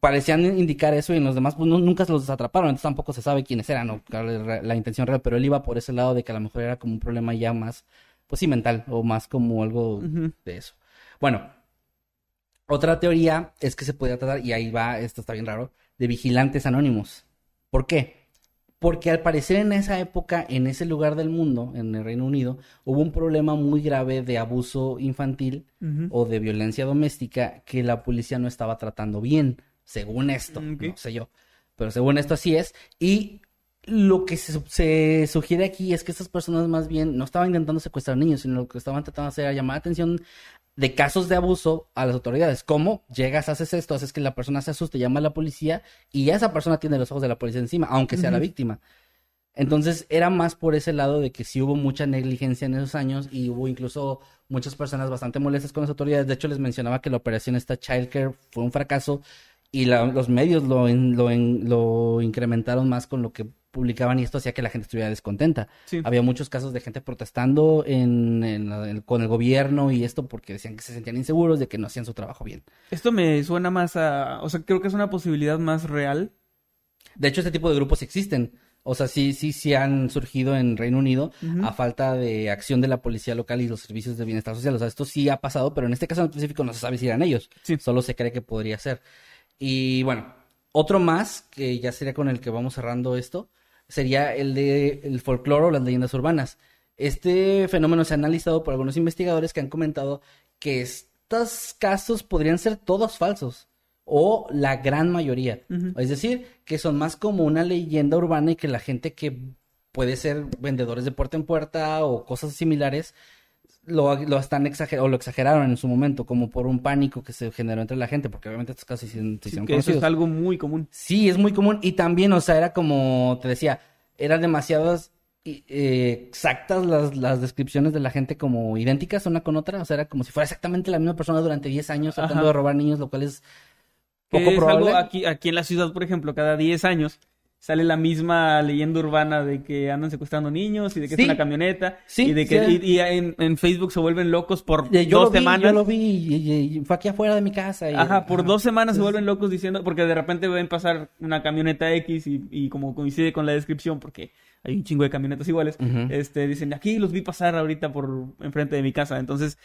parecían indicar eso y en los demás pues no- nunca se los atraparon, entonces tampoco se sabe quiénes eran o la intención real, pero él iba por ese lado de que a lo mejor era como un problema ya más, pues sí, mental o más como algo de eso. Bueno, otra teoría es que se podría tratar, y ahí va, esto está bien raro, de vigilantes anónimos. ¿Por qué? Porque al parecer en esa época, en ese lugar del mundo, en el Reino Unido, hubo un problema muy grave de abuso infantil o de violencia doméstica que la policía no estaba tratando bien, según esto, no sé yo, pero según esto así es. Y lo que se, se sugiere aquí es que estas personas más bien no estaban intentando secuestrar niños, sino lo que estaban tratando de hacer era llamar la atención de casos de abuso a las autoridades. ¿Cómo? Llegas, haces esto, haces que la persona se asuste, llama a la policía y ya esa persona tiene los ojos de la policía encima, aunque sea la víctima. Entonces era más por ese lado de que sí hubo mucha negligencia en esos años y hubo incluso muchas personas bastante molestas con las autoridades. De hecho, les mencionaba que la operación esta Childcare fue un fracaso y la- los medios lo, en- lo, en- lo incrementaron más con lo que publicaban y esto hacía que la gente estuviera descontenta. Sí. Había muchos casos de gente protestando en, en la- en- con el gobierno y esto porque decían que se sentían inseguros de que no hacían su trabajo bien. Esto me suena más a. O sea, creo que es una posibilidad más real. De hecho, este tipo de grupos existen. O sea, sí, sí, sí han surgido en Reino Unido a falta de acción de la policía local y los servicios de bienestar social. O sea, esto sí ha pasado, pero en este caso en específico no se sabe si eran ellos. Sí. Solo se cree que podría ser. Y bueno, otro más, que ya sería con el que vamos cerrando esto, sería el de el folclore o las leyendas urbanas. Este fenómeno se ha analizado por algunos investigadores que han comentado que estos casos podrían ser todos falsos o la gran mayoría. Es decir, que son más como una leyenda urbana y que la gente que puede ser vendedores de puerta en puerta o cosas similares lo, lo están exager o lo exageraron en su momento, como por un pánico que se generó entre la gente, porque obviamente estos casos se hicieron, se Sí, hicieron que eso es algo muy común. Sí, es muy común. Y también, o sea, era como te decía, eran demasiadas eh, exactas las, las descripciones de la gente como idénticas una con otra. O sea, era como si fuera exactamente la misma persona durante 10 años tratando Ajá. de robar niños, lo cual es poco es probable. algo aquí, aquí en la ciudad, por ejemplo, cada 10 años sale la misma leyenda urbana de que andan secuestrando niños y de que Sí. es una camioneta Sí, y de que sí. y, y en, en Facebook se vuelven locos por Eh, Yo dos lo vi, semanas. yo lo vi y, y- fue aquí afuera de mi casa. Ajá, por ajá. dos semanas se vuelven locos diciendo, porque de repente ven pasar una camioneta X y, como coincide con la descripción, porque hay un chingo de camionetas iguales, este, dicen, aquí los vi pasar ahorita por enfrente de mi casa. Entonces,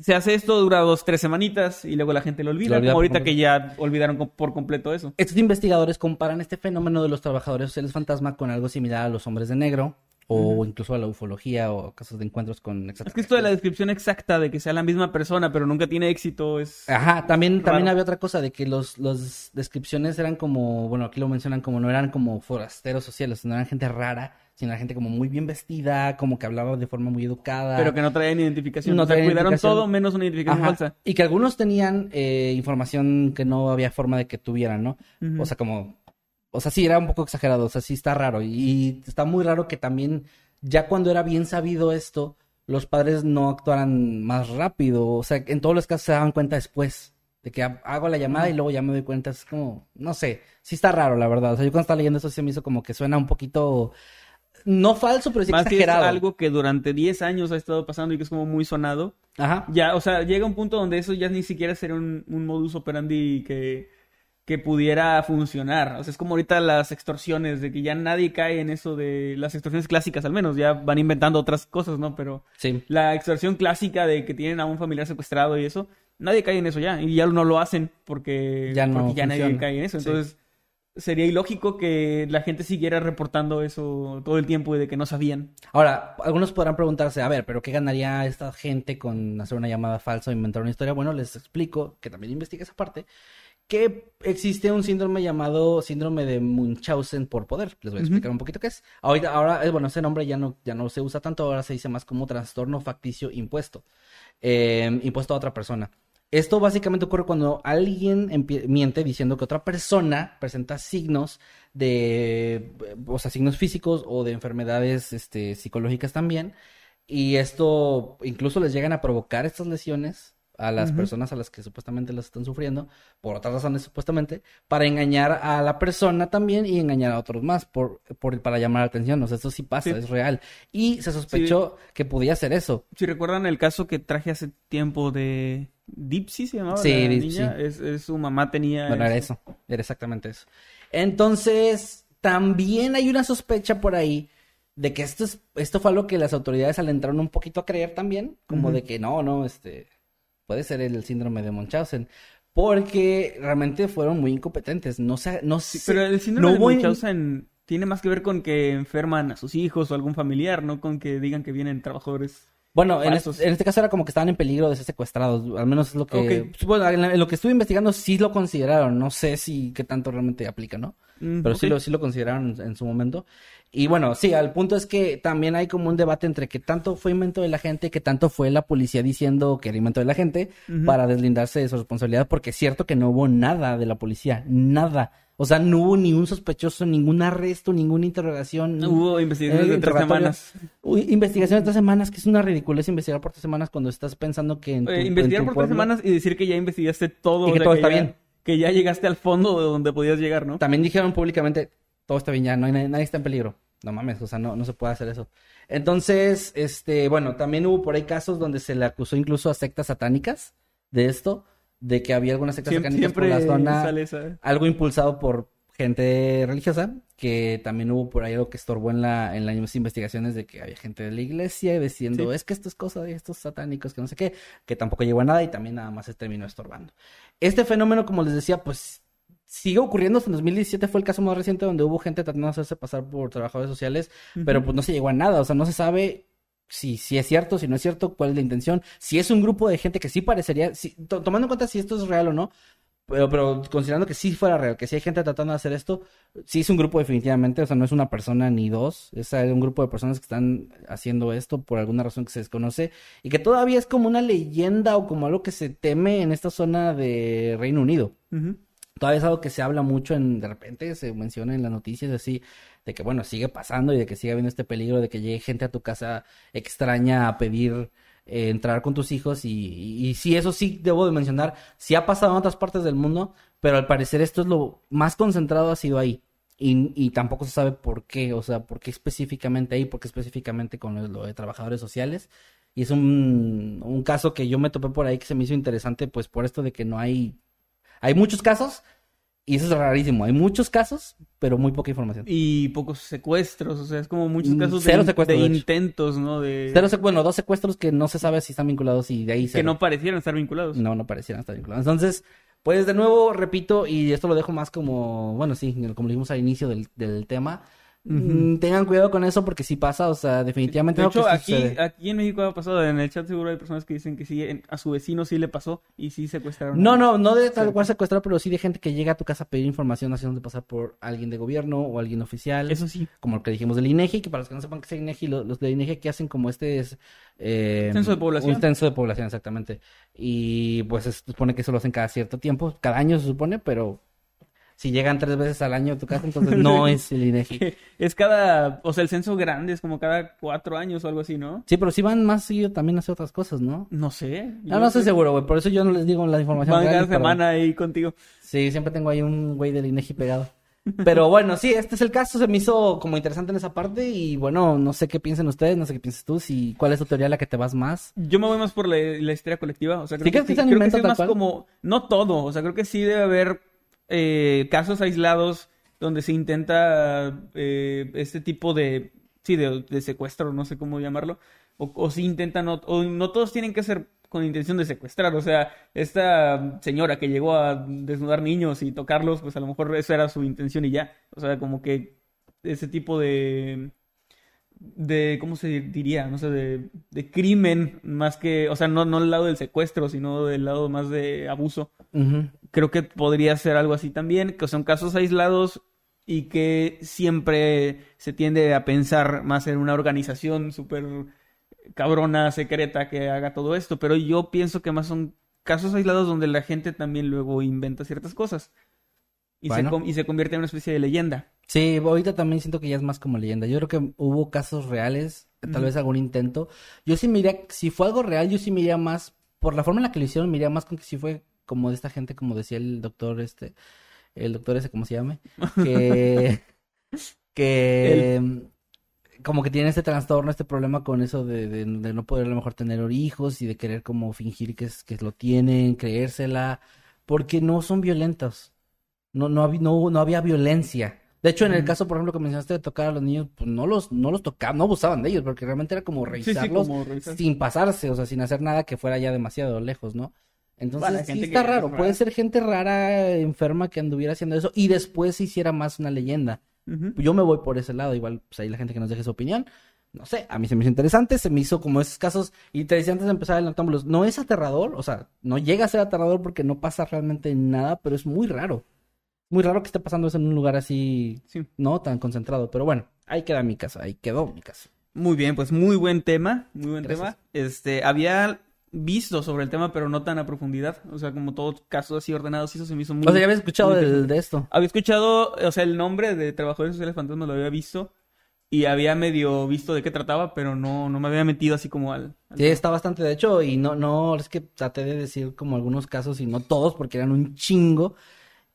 se hace esto, dura dos, tres semanitas y luego la gente lo olvida, Lo olvida como ahorita que ya olvidaron por completo eso. Estos investigadores comparan este fenómeno de los trabajadores sociales fantasma con algo similar a los hombres de negro o incluso a la ufología o casos de encuentros con Es que esto de la descripción exacta de que sea la misma persona, pero nunca tiene éxito, es... Ajá, también, también había otra cosa de que los, los descripciones eran como, bueno, aquí lo mencionan como no eran como forasteros sociales, no eran gente rara, sino era gente como muy bien vestida, como que hablaba de forma muy educada. Pero que no traen identificación. No o sea, traían cuidaron identificación. todo menos una identificación Ajá, falsa. Y que algunos tenían eh, información que no había forma de que tuvieran, ¿no? O sea, como, o sea, sí era un poco exagerado, o sea, sí está raro. Y está muy raro que también, ya cuando era bien sabido esto, los padres no actuaran más rápido. O sea, en todos los casos se daban cuenta después. De que ha- hago la llamada y luego ya me doy cuenta. Es como, no sé, sí está raro, la verdad. O sea, yo cuando estaba leyendo eso se me hizo como que suena un poquito, no falso, pero sí Más que es algo que durante 10 años ha estado pasando y que es como muy sonado. Ajá. Ya, o sea, llega un punto donde eso ya ni siquiera sería un, un modus operandi que, que pudiera funcionar. O sea, es como ahorita las extorsiones, de que ya nadie cae en eso de las extorsiones clásicas, al menos. Ya van inventando otras cosas, ¿no? Pero Sí. la extorsión clásica de que tienen a un familiar secuestrado y eso, nadie cae en eso ya. Y ya no lo hacen porque Ya no porque ya nadie cae en eso. Sí. Sería ilógico que la gente siguiera reportando eso todo el tiempo y de que no sabían. Ahora, algunos podrán preguntarse, a ver, ¿pero qué ganaría esta gente con hacer una llamada falsa o inventar una historia? Bueno, les explico, que también investigué esa parte, que existe un síndrome llamado síndrome de Munchausen por poder. Les voy a explicar un poquito qué es. Ahorita, ahora, eh, bueno, ese nombre ya no, ya no se usa tanto, ahora se dice más como trastorno facticio impuesto. Eh, impuesto a otra persona. Esto básicamente ocurre cuando alguien miente diciendo que otra persona presenta signos de, o sea, signos físicos o de enfermedades este, psicológicas también. Y esto incluso les llegan a provocar estas lesiones a las personas a las que supuestamente las están sufriendo, por otras razones supuestamente, para engañar a la persona también y engañar a otros más, por, por, para llamar la atención. O sea, esto sí pasa, Sí. es real. Y se sospechó que podía ser eso. Si recuerdan el caso que traje hace tiempo de Dipsy, se llamaba Sí, la Dipsy. niña, es, es- su mamá tenía Bueno, era eso. eso, era exactamente eso. Entonces, también hay una sospecha por ahí de que esto es, esto fue algo que las autoridades alentraron un poquito a creer también, como de que no, no, este, puede ser el síndrome de Munchausen, porque realmente fueron muy incompetentes, no sé, no sé, Pero el síndrome no de Munchausen tiene más que ver con que enferman a sus hijos o algún familiar, no con que digan que vienen trabajadores. Bueno, en este, en este caso era como que estaban en peligro de ser secuestrados, al menos es lo que... Bueno, en, la- en lo que estuve investigando sí lo consideraron, no sé si qué tanto realmente aplica, ¿no? Mm, Pero sí, lo, sí lo consideraron en, en su momento. Y bueno, sí, al punto es que también hay como un debate entre qué tanto fue invento de la gente, qué tanto fue la policía diciendo que era invento de la gente para deslindarse de su responsabilidad, porque es cierto que no hubo nada de la policía, nada. O sea, no hubo ni un sospechoso, ningún arresto, ninguna interrogación. Hubo investigaciones eh, de tres interrogatorio. semanas. Uy, investigación de tres semanas, que es una ridiculez investigar por tres semanas cuando estás pensando que en tu, Eh, en investigar tu por pueblo- tres semanas y decir que ya investigaste todo. Y que o sea, todo está ya- bien. Que ya llegaste al fondo de donde podías llegar, ¿no? También dijeron públicamente, todo está bien ya, no hay, nadie, nadie está en peligro. No mames, o sea, no, no se puede hacer eso. Entonces, este, bueno, también hubo por ahí casos donde se le acusó incluso a sectas satánicas de esto, de que había algunas sectas Siempre, satánicas por la zona, sale esa. algo impulsado por gente religiosa, que también hubo por ahí algo que estorbó en la, en las investigaciones de que había gente de la iglesia diciendo, Sí. es que esto es cosa de estos satánicos, que no sé qué, que tampoco llegó a nada y también nada más se terminó estorbando. Este fenómeno, como les decía, pues sigue ocurriendo. En 2017 fue el caso más reciente donde hubo gente tratando de hacerse pasar por trabajadores sociales, pero pues no se llegó a nada. O sea, no se sabe si, si es cierto, si no es cierto, cuál es la intención. Si es un grupo de gente que sí parecería, si- to- tomando en cuenta si esto es real o no, Pero, pero considerando que sí fuera real, que sí hay gente tratando de hacer esto, sí es un grupo definitivamente, o sea, no es una persona ni dos, es un grupo de personas que están haciendo esto por alguna razón que se desconoce y que todavía es como una leyenda o como algo que se teme en esta zona de Reino Unido. Todavía es algo que se habla mucho en, de repente se menciona en las noticias así, de que bueno, sigue pasando y de que sigue habiendo este peligro de que llegue gente a tu casa extraña a pedir eh, entrar con tus hijos y, sí, eso sí debo de mencionar, sí ha pasado en otras partes del mundo, pero al parecer esto es lo más concentrado ha sido ahí. Y, tampoco se sabe por qué, o sea, por qué específicamente ahí, por qué específicamente con lo, lo de trabajadores sociales. Y es un, un caso que yo me topé por ahí que se me hizo interesante, pues por esto de que no hay hay muchos casos y eso es rarísimo. Hay muchos casos, pero muy poca información. Y pocos secuestros, o sea, es como muchos Mm, casos cero de, de intentos, ¿no? De Cero bueno, dos secuestros que no se sabe si están vinculados y de ahí que cero. no parecieran estar vinculados. No, no parecieran estar vinculados. Entonces, pues de nuevo, repito, y esto lo dejo más como, bueno, sí, como dijimos al inicio del, del tema. Mm, Tengan cuidado con eso porque sí pasa, o sea, definitivamente De hecho, que aquí, sucede. aquí en México ha pasado, en el chat seguro hay personas que dicen que sí, en- a su vecino sí le pasó y sí secuestraron. No, no, no de tal cual secuestrar, pero sí de gente que llega a tu casa a pedir información haciéndote pasar por alguien de gobierno o alguien oficial. Eso sí. como lo que dijimos del INEGI, que para los que no sepan qué es el INEGI, lo- los, del INEGI que hacen como este es... eh, Censo de población. Un censo de población, exactamente. Y pues se supone que eso lo hacen cada cierto tiempo, cada año se supone, pero si llegan tres veces al año a tu casa, entonces [LAUGHS] no es el INEGI. Es cada, o sea, el censo grande es como cada cuatro años o algo así, ¿no? Sí, pero sí van más seguido también a hacer otras cosas, ¿no? No sé. No, no estoy seguro, güey, por eso yo no les digo la información Van cada pero- semana ahí contigo. Sí, siempre tengo ahí un güey del INEGI pegado. Pero bueno, sí, este es el caso, se me hizo como interesante en esa parte y bueno, no sé qué piensen ustedes, no sé qué piensas tú, si cuál es tu teoría a la que te vas más. Yo me voy más por la, la histeria colectiva. O sea, creo ¿Sí que, que sí, creo que sí es más cual? como, no todo, o sea, creo que sí debe haber eh, casos aislados donde se intenta eh, este tipo de, sí, de, secuestro, no sé cómo llamarlo, o, o si intentan, o, o no todos tienen que ser con intención de secuestrar, o sea, esta señora que llegó a desnudar niños y tocarlos, pues a lo mejor eso era su intención y ya, o sea, como que ese tipo de de, ¿cómo se diría? No sé, de, de crimen, más que, o sea, no, no del lado del secuestro, sino del lado más de abuso. Creo que podría ser algo así también, que son casos aislados y que siempre se tiende a pensar más en una organización súper cabrona, secreta que haga todo esto, pero yo pienso que más son casos aislados donde la gente también luego inventa ciertas cosas y, Bueno. se, com- y se convierte en una especie de leyenda. Sí, ahorita también siento que ya es más como leyenda. Yo creo que hubo casos reales, tal vez algún intento. Yo sí me iría, si fue algo real, yo sí me iría más, por la forma en la que lo hicieron, me iría más con que si fue como de esta gente, como decía el doctor, este, el doctor ese, ¿cómo se llame? Que, [LAUGHS] que, como que tiene este trastorno, este problema con eso de, de, de no poder a lo mejor tener hijos y de querer como fingir que, es, que lo tienen, creérsela, porque no son violentos. No, no, había, no, no había violencia. De hecho, en el caso, por ejemplo, que mencionaste de tocar a los niños, pues no los, no los tocaban, no abusaban de ellos, porque realmente era como revisarlos sí, como revisar. sin pasarse, o sea, sin hacer nada que fuera ya demasiado lejos, ¿no? Entonces, Bueno, sí está raro. Puede ser gente rara, enferma, que anduviera haciendo eso y después se hiciera más una leyenda. Yo me voy por ese lado, igual, pues ahí la gente que nos deje su opinión. No sé, a mí se me hizo interesante, se me hizo como esos casos, y te decía antes de empezar el Noctámbulos, no es aterrador, o sea, no llega a ser aterrador porque no pasa realmente nada, pero es muy raro. Muy raro que esté pasando eso en un lugar así, Sí. no tan concentrado, pero bueno, ahí queda mi casa, ahí quedó mi casa. Muy bien, pues muy buen tema, muy buen Gracias. tema. Este, había visto sobre el tema, pero no tan a profundidad. O sea, como todos casos así ordenados, y eso se me hizo muy... O sea, ya habías escuchado del- de esto. Había escuchado, o sea, el nombre de Trabajadores Sociales Fantasmas lo había visto y había medio visto de qué trataba, pero no, no me había metido así como al... al- Sí, está bastante, de hecho, y no, no, es que traté de decir como algunos casos y no todos, porque eran un chingo,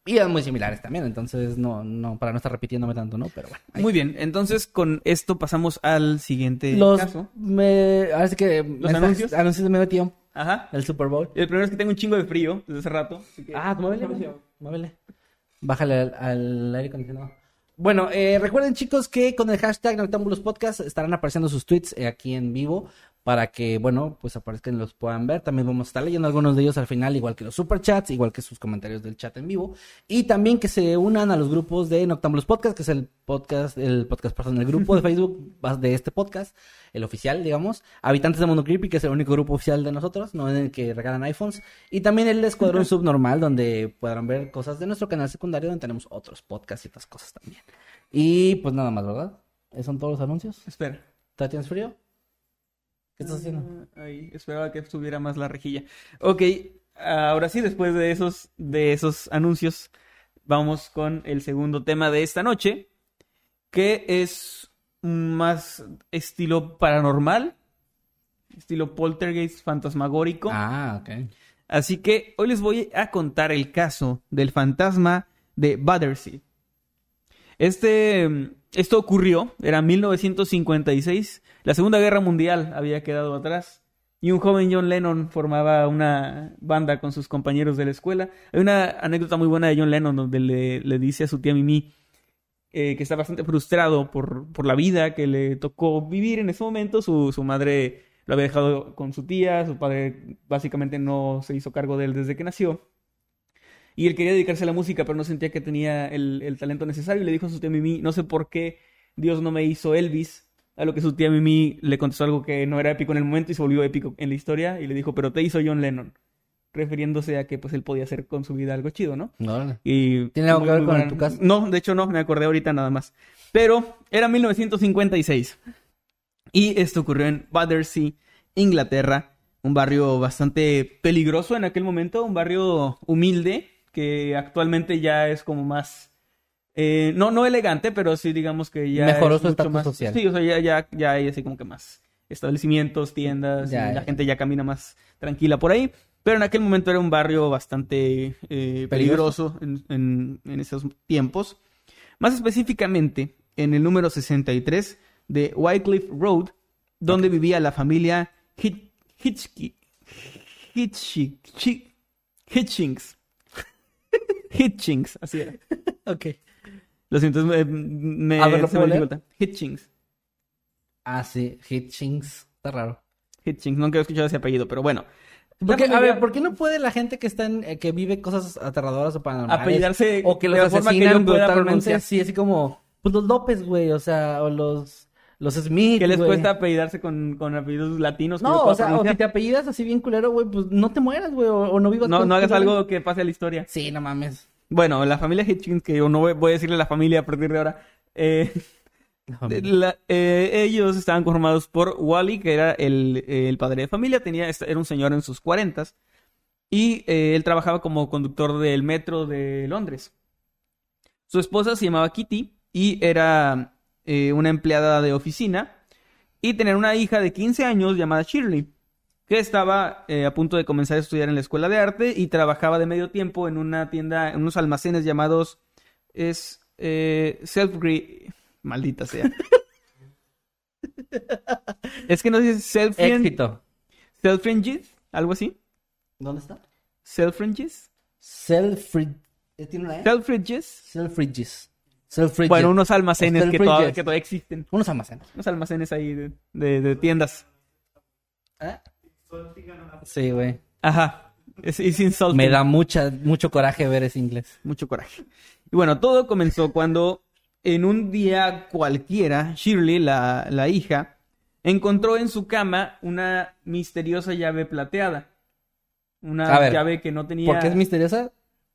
y eran muy similares también, entonces no, no, para no estar repitiéndome tanto, ¿no? Pero bueno. ahí Muy bien, entonces con esto pasamos al siguiente Los, caso. me, ahora sí que ¿Los anuncios? anuncios de medio tiempo, Ajá. el Super Bowl. El primero es que tengo un chingo de frío desde hace rato. así que- Ah, muévele, muévele. Bájale al, al aire acondicionado. Bueno, eh, recuerden chicos que con el hashtag Noctambulos Podcast estarán apareciendo sus tweets eh, aquí en vivo para que, bueno, pues aparezcan y los puedan ver. También vamos a estar leyendo algunos de ellos al final, igual que los superchats, igual que sus comentarios del chat en vivo. Y también que se unan a los grupos de Noctambulos Podcast, que es el podcast, el podcast, perdón, el grupo de [LAUGHS] Facebook de este podcast, el oficial, digamos. Habitantes de Mundo Creepy, que es el único grupo oficial de nosotros, no en el que regalan iPhones. Y también el Escuadrón Subnormal, donde podrán ver cosas de nuestro canal secundario, donde tenemos otros podcasts y otras cosas también. Y pues nada más, ¿verdad? ¿Esos son todos los anuncios? Espera. ¿Todavía tienes frío? ¿Qué estás haciendo? Ah, Ahí, esperaba que subiera más la rejilla. Ok, ahora sí, después de esos, de esos anuncios, vamos con el segundo tema de esta noche, que es más estilo paranormal, estilo poltergeist fantasmagórico. Ah, ok. Así que hoy les voy a contar el caso del fantasma de Battersea. Este, esto ocurrió, era 1956, la Segunda Guerra Mundial había quedado atrás y un joven John Lennon formaba una banda con sus compañeros de la escuela. Hay una anécdota muy buena de John Lennon donde le, le dice a su tía Mimi eh, que está bastante frustrado por, por la vida que le tocó vivir en ese momento. Su, su madre lo había dejado con su tía, su padre básicamente no se hizo cargo de él desde que nació. Y él quería dedicarse a la música, pero no sentía que tenía el, el talento necesario. Le dijo a su tía Mimi, no sé por qué Dios no me hizo Elvis. A lo que su tía Mimi le contestó algo que no era épico en el momento y se volvió épico en la historia. Y le dijo, pero te hizo John Lennon. Refiriéndose a que pues él podía hacer con su vida algo chido, ¿no? Órale. Y ¿Tiene algo muy, que ver con buena- tu caso? No, de hecho no, me acordé ahorita nada más. Pero era 1956. Y esto ocurrió en Battersea, Inglaterra. Un barrio bastante peligroso en aquel momento, un barrio humilde que actualmente ya es como más... eh, no, no elegante, pero sí digamos que ya Mejoró es su estatus más... social. Sí, o sea, ya, ya, ya hay así como que más establecimientos, tiendas, Ya, y la gente ya camina más tranquila por ahí. Pero en aquel momento era un barrio bastante eh, peligroso en, en- en esos tiempos. Más específicamente en el número 63 de Wycliffe Road, donde vivía la familia Hitchki- Hitchings. [LAUGHS] Hitchings, así era. [LAUGHS] Ok. Lo siento, me, me, A ver, ¿lo se me dificulta. Hitchings. Ah, sí, Hitchings. Está raro. Hitchings, nunca he escuchado ese apellido, pero bueno. ¿Por qué, La a ver, ¿por qué no puede la gente que está en, eh, que vive cosas aterradoras o paranormales? Apellidarse o que de los la forma que asesinan yo pueda brutalmente pronunciar. así, así como, pues los López, güey, o sea, o los, los Smith, que les güey. cuesta apellidarse con, con apellidos latinos. que yo No, pueda o sea, o si te apellidas así bien culero, güey, pues no te mueras, güey, o, o no vivas no, con- no hagas algo que pase a la historia. Sí, no mames. Bueno, la familia Hitchings, que yo no voy, voy a decirle la familia a partir de ahora. eh, eh, ellos estaban conformados por Wally, que era el, padre de familia, tenía, era un señor en sus cuarentas, y eh, él trabajaba como conductor del metro de Londres. Su esposa se llamaba Kitty y era eh, una empleada de oficina, y tenían una hija de 15 años llamada Shirley, que estaba a punto de comenzar a estudiar en la escuela de arte y trabajaba de medio tiempo en una tienda, en unos almacenes llamados es maldita sea. [LAUGHS] es que no dice self Éxito. selfringes, algo así. ¿Dónde está? Selfringes, Selfridge. ¿Tiene una E? selfridges. Selfridges. Selfridges. Bueno, unos almacenes que, todavía, que todavía existen. Unos almacenes. Unos almacenes ahí de, de- de tiendas. ¿Eh? Sí, güey. Ajá. Es, es insulting. Me da mucha, mucho coraje ver ese inglés. mucho coraje. Y bueno, todo comenzó cuando en un día cualquiera, Shirley, la, la hija, encontró en su cama una misteriosa llave plateada. Una ver, llave que no tenía... ¿Por qué es misteriosa?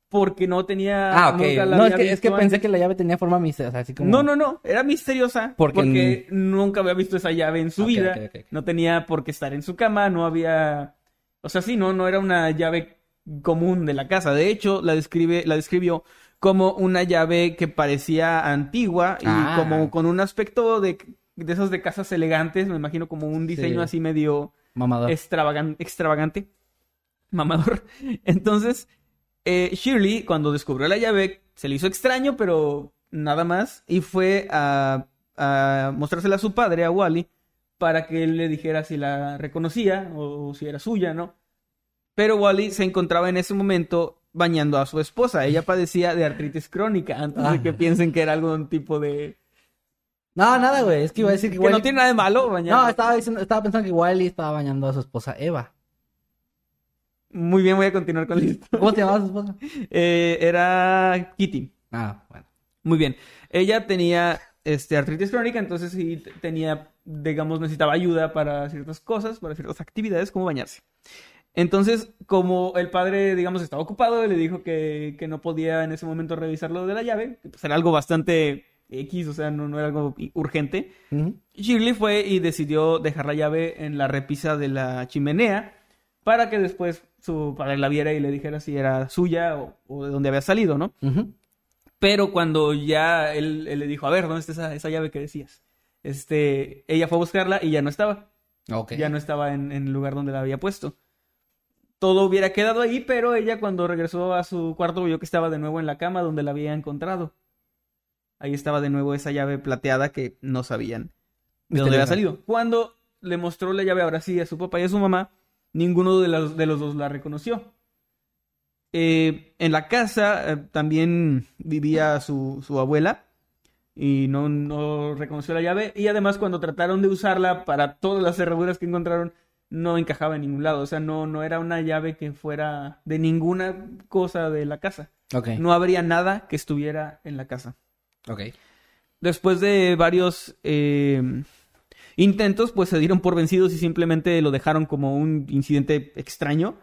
Porque no tenía... Ah, ok. nunca la No, es que, es que visto pensé que la llave tenía forma misteriosa, así como... No, no, no. Era misteriosa Porque- porque, nunca había visto esa llave en su vida. No tenía por qué estar en su cama, no había... O sea, sí, no, no era una llave común de la casa. De hecho, la describe, la describió como una llave que parecía antigua y Ah. como con un aspecto de, de esos de casas elegantes, me imagino como un diseño Sí. así medio Mamador. extravagan- extravagante, mamador. [LAUGHS] Entonces, eh, Shirley, cuando descubrió la llave, se le hizo extraño, pero nada más, y fue a, a mostrársela a su padre, a Wally, para que él le dijera si la reconocía o si era suya, ¿no? Pero Wally se encontraba en ese momento bañando a su esposa. Ella padecía de artritis crónica, antes Ah. de que piensen que era algún tipo de, No, nada, güey. Es que iba a decir que Que no tiene nada de malo bañar. No, estaba, diciendo, estaba pensando que Wiley estaba bañando a su esposa Eva. Muy bien, voy a continuar con la historia. [LAUGHS] ¿Cómo se llamaba su esposa? Eh, era Kitty. Ah, bueno. Muy bien. Ella tenía este, artritis crónica, entonces sí tenía, digamos, necesitaba ayuda para ciertas cosas, para ciertas actividades, como bañarse. Entonces, como el padre, digamos, estaba ocupado, le dijo que, que no podía en ese momento revisar lo de la llave, que pues era algo bastante X, o sea, no, no era algo urgente. Shirley fue y decidió dejar la llave en la repisa de la chimenea para que después su padre la viera y le dijera si era suya o, o de dónde había salido, ¿no? Pero cuando ya él, él le dijo, a ver, ¿dónde está esa, esa llave que decías? Este, ella fue a buscarla y ya no estaba. Ya no estaba en, en el lugar donde la había puesto. Todo hubiera quedado ahí, pero ella cuando regresó a su cuarto vio que estaba de nuevo en la cama donde la había encontrado. Ahí estaba de nuevo esa llave plateada que no sabían de dónde había salido. Cuando le mostró la llave ahora sí a su papá y a su mamá, ninguno de los, de los dos la reconoció. Eh, en la casa eh, también vivía su, su abuela y no, no reconoció la llave. Y además cuando trataron de usarla para todas las cerraduras que encontraron, no encajaba en ningún lado. O sea, no, no era una llave que fuera de ninguna cosa de la casa. Ok. No habría nada que estuviera en la casa. Ok. Después de varios eh, intentos, pues se dieron por vencidos y simplemente lo dejaron como un incidente extraño.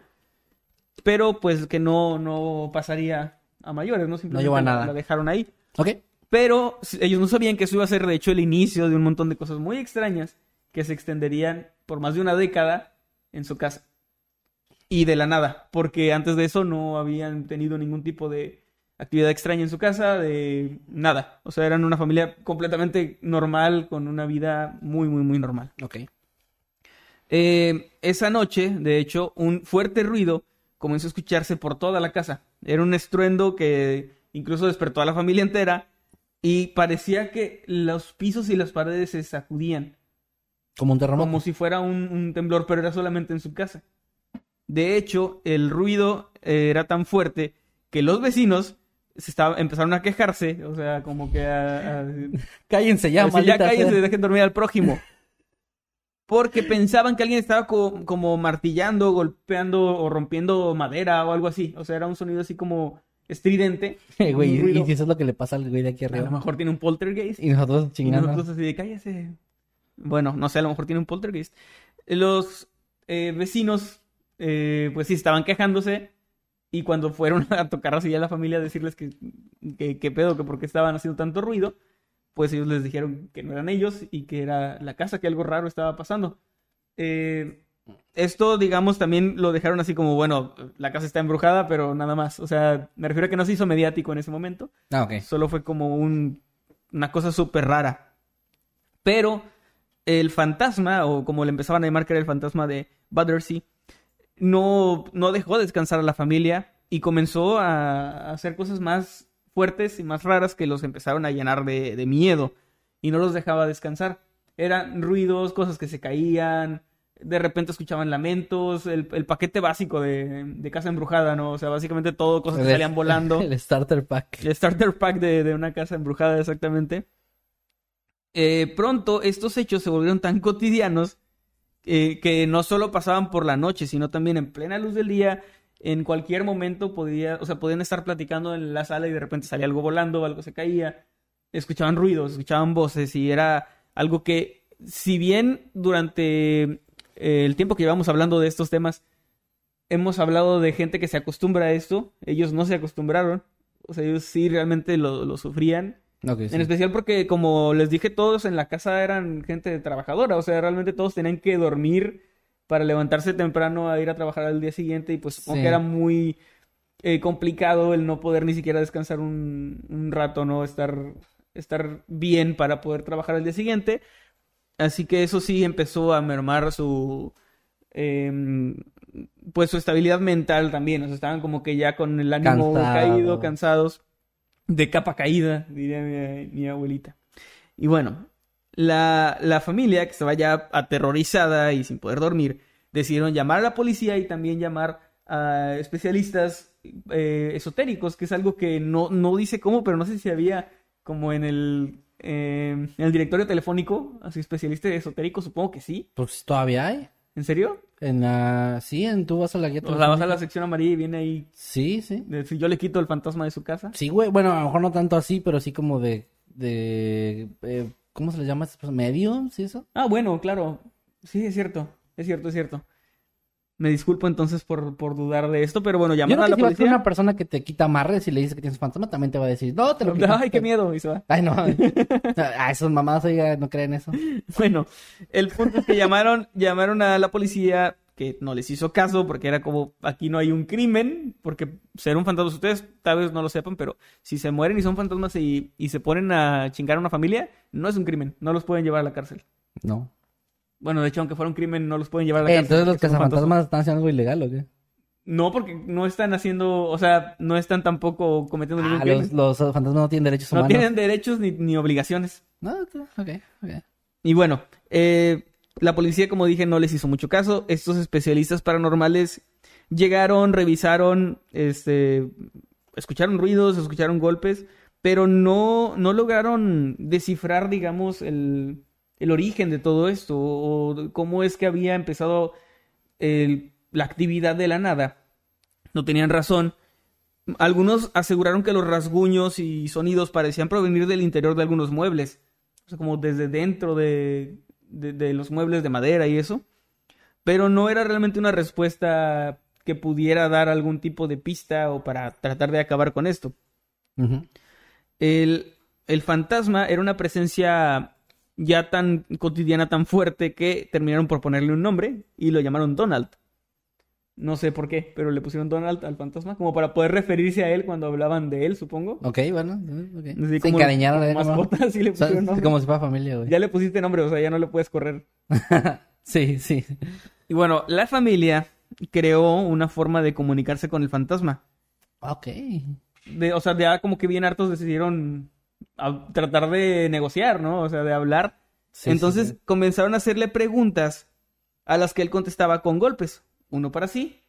Pero pues que no, no pasaría a mayores, ¿no? Simplemente llevó a la- nada. La dejaron ahí. Ok. Pero ellos no sabían que eso iba a ser, de hecho, el inicio de un montón de cosas muy extrañas que se extenderían por más de una década en su casa. Y de la nada, porque antes de eso no habían tenido ningún tipo de actividad extraña en su casa, de nada. O sea, eran una familia completamente normal, con una vida muy, muy, muy normal. Ok. Eh, esa noche, de hecho, un fuerte ruido comenzó a escucharse por toda la casa. Era un estruendo que incluso despertó a la familia entera y parecía que los pisos y las paredes se sacudían, Como un terremoto. como si fuera un, un temblor, pero era solamente en su casa. De hecho, el ruido eh, era tan fuerte que los vecinos se estaba, empezaron a quejarse, o sea, como que a- a- [LAUGHS] Cállense ya, Pues ya maldita cállense, sea. dejen dormir al prójimo. Porque pensaban que alguien estaba co- como martillando, golpeando o rompiendo madera o algo así. O sea, era un sonido así como estridente. [LAUGHS] Eh, güey, y si eso es lo que le pasa al güey de aquí A lo arriba. mejor tiene un poltergeist. Y nosotros Y chingando. nosotros así de cállese. Bueno, no sé, a lo mejor tiene un poltergeist. Los eh, vecinos, eh, pues sí, estaban quejándose. Y cuando fueron [LAUGHS] a tocar así a la familia a decirles que, que, que pedo, que por qué estaban haciendo tanto ruido, pues ellos les dijeron que no eran ellos y que era la casa, que algo raro estaba pasando. Eh, esto, digamos, también lo dejaron así como, bueno, la casa está embrujada, pero nada más. O sea, me refiero a que no se hizo mediático en ese momento. Ah, ok. Solo fue como un, una cosa súper rara. Pero el fantasma, o como le empezaban a llamar que era el fantasma de Battersea, no, no dejó descansar a la familia y comenzó a, hacer cosas más fuertes y más raras que los empezaron a llenar de, de miedo y no los dejaba descansar. Eran ruidos, cosas que se caían, de repente escuchaban lamentos, el, el paquete básico de, de casa embrujada, ¿no? O sea, básicamente todo, cosas que salían volando. [LAUGHS] El starter pack. El starter pack de, de una casa embrujada, exactamente. Eh, pronto estos hechos se volvieron tan cotidianos eh, que no solo pasaban por la noche, sino también en plena luz del día. En cualquier momento podía, o sea, podían estar platicando en la sala y de repente salía algo volando, algo se caía. Escuchaban ruidos, escuchaban voces y era algo que, si bien durante eh, el tiempo que llevamos hablando de estos temas, hemos hablado de gente que se acostumbra a esto, ellos no se acostumbraron. O sea, ellos sí realmente lo, lo sufrían. Sí. En especial porque, como les dije, todos en la casa eran gente trabajadora. O sea, realmente todos tenían que dormir para levantarse temprano a ir a trabajar al día siguiente. Y pues supongo Sí. que era muy eh, complicado el no poder ni siquiera descansar un, un rato, ¿no? Estar, estar bien para poder trabajar al día siguiente. Así que eso sí empezó a mermar su. em, pues su estabilidad mental también. O sea, estaban como que ya con el ánimo Cansado. caído, cansados. De capa caída, diría mi, mi abuelita. Y bueno, la, la familia, que estaba ya aterrorizada y sin poder dormir, decidieron llamar a la policía y también llamar a especialistas eh, esotéricos, que es algo que no, no dice cómo, pero no sé si había como en el, eh, en el directorio telefónico, así especialista esotérico, supongo que sí. Pues todavía hay. ¿En serio? En la... Sí, en tú vas a la guía O sea, vas a la sección amarilla y viene ahí. Sí, sí. de si yo le quito el fantasma de su casa. Sí, güey. Bueno, a lo mejor no tanto así, pero sí como de... de eh, ¿Cómo se le llama? ¿Medio? ¿Sí eso? Ah, bueno, claro. Sí, es cierto. Es cierto, es cierto. Me disculpo entonces por, por dudar de esto, pero bueno, creo a la si vas policía. una persona que te quita amarres y le dices que tienes fantasma, también te va a decir, no, te lo [LAUGHS] quito. Ay, qué miedo. Y se va. Ay, no. [LAUGHS] ah, esos mamadas, oiga, no creen eso. Bueno, el punto es que llamaron, llamaron a la policía que no les hizo caso porque era como aquí no hay un crimen, porque ser un fantasma, ustedes tal vez no lo sepan, pero si se mueren y son fantasmas y, y se ponen a chingar a una familia, no es un crimen, no los pueden llevar a la cárcel. No. Bueno, de hecho, aunque fuera un crimen, no los pueden llevar a la Eh, cárcel. entonces los cazafantasmas están haciendo algo ilegal, ¿o qué? No, porque no están haciendo, o sea, no están tampoco cometiendo ningún Ah, crimen. los, los fantasmas no tienen derechos No humanos. tienen derechos ni, ni obligaciones. No, ok, ok. Y bueno, eh, la policía, como dije, no les hizo mucho caso. Estos especialistas paranormales llegaron, revisaron, este, escucharon ruidos, escucharon golpes, pero no, no lograron descifrar, digamos, el, el origen de todo esto o cómo es que había empezado el- la actividad de la nada. No tenían razón. Algunos aseguraron que los rasguños y sonidos parecían provenir del interior de algunos muebles. O sea, como desde dentro de, de- de los muebles de madera y eso. Pero no era realmente una respuesta que pudiera dar algún tipo de pista o para tratar de acabar con esto. El, el fantasma era una presencia ya tan cotidiana, tan fuerte, que terminaron por ponerle un nombre y lo llamaron Donald. No sé por qué, pero le pusieron Donald al fantasma como para poder referirse a él cuando hablaban de él, supongo. Ok, bueno. Así Se encariñaron él, ¿no? mascota, [LAUGHS] así le pusieron nombre. como si fuera familia, güey. Ya le pusiste nombre, o sea, ya no le puedes correr. [LAUGHS] Sí, sí. Y bueno, la familia creó una forma de comunicarse con el fantasma. Ok. De, o sea, ya como que bien hartos decidieron a- tratar de negociar, ¿no? O sea, de hablar. Sí, Entonces sí, sí. comenzaron a hacerle preguntas a las que él contestaba con golpes. Uno para sí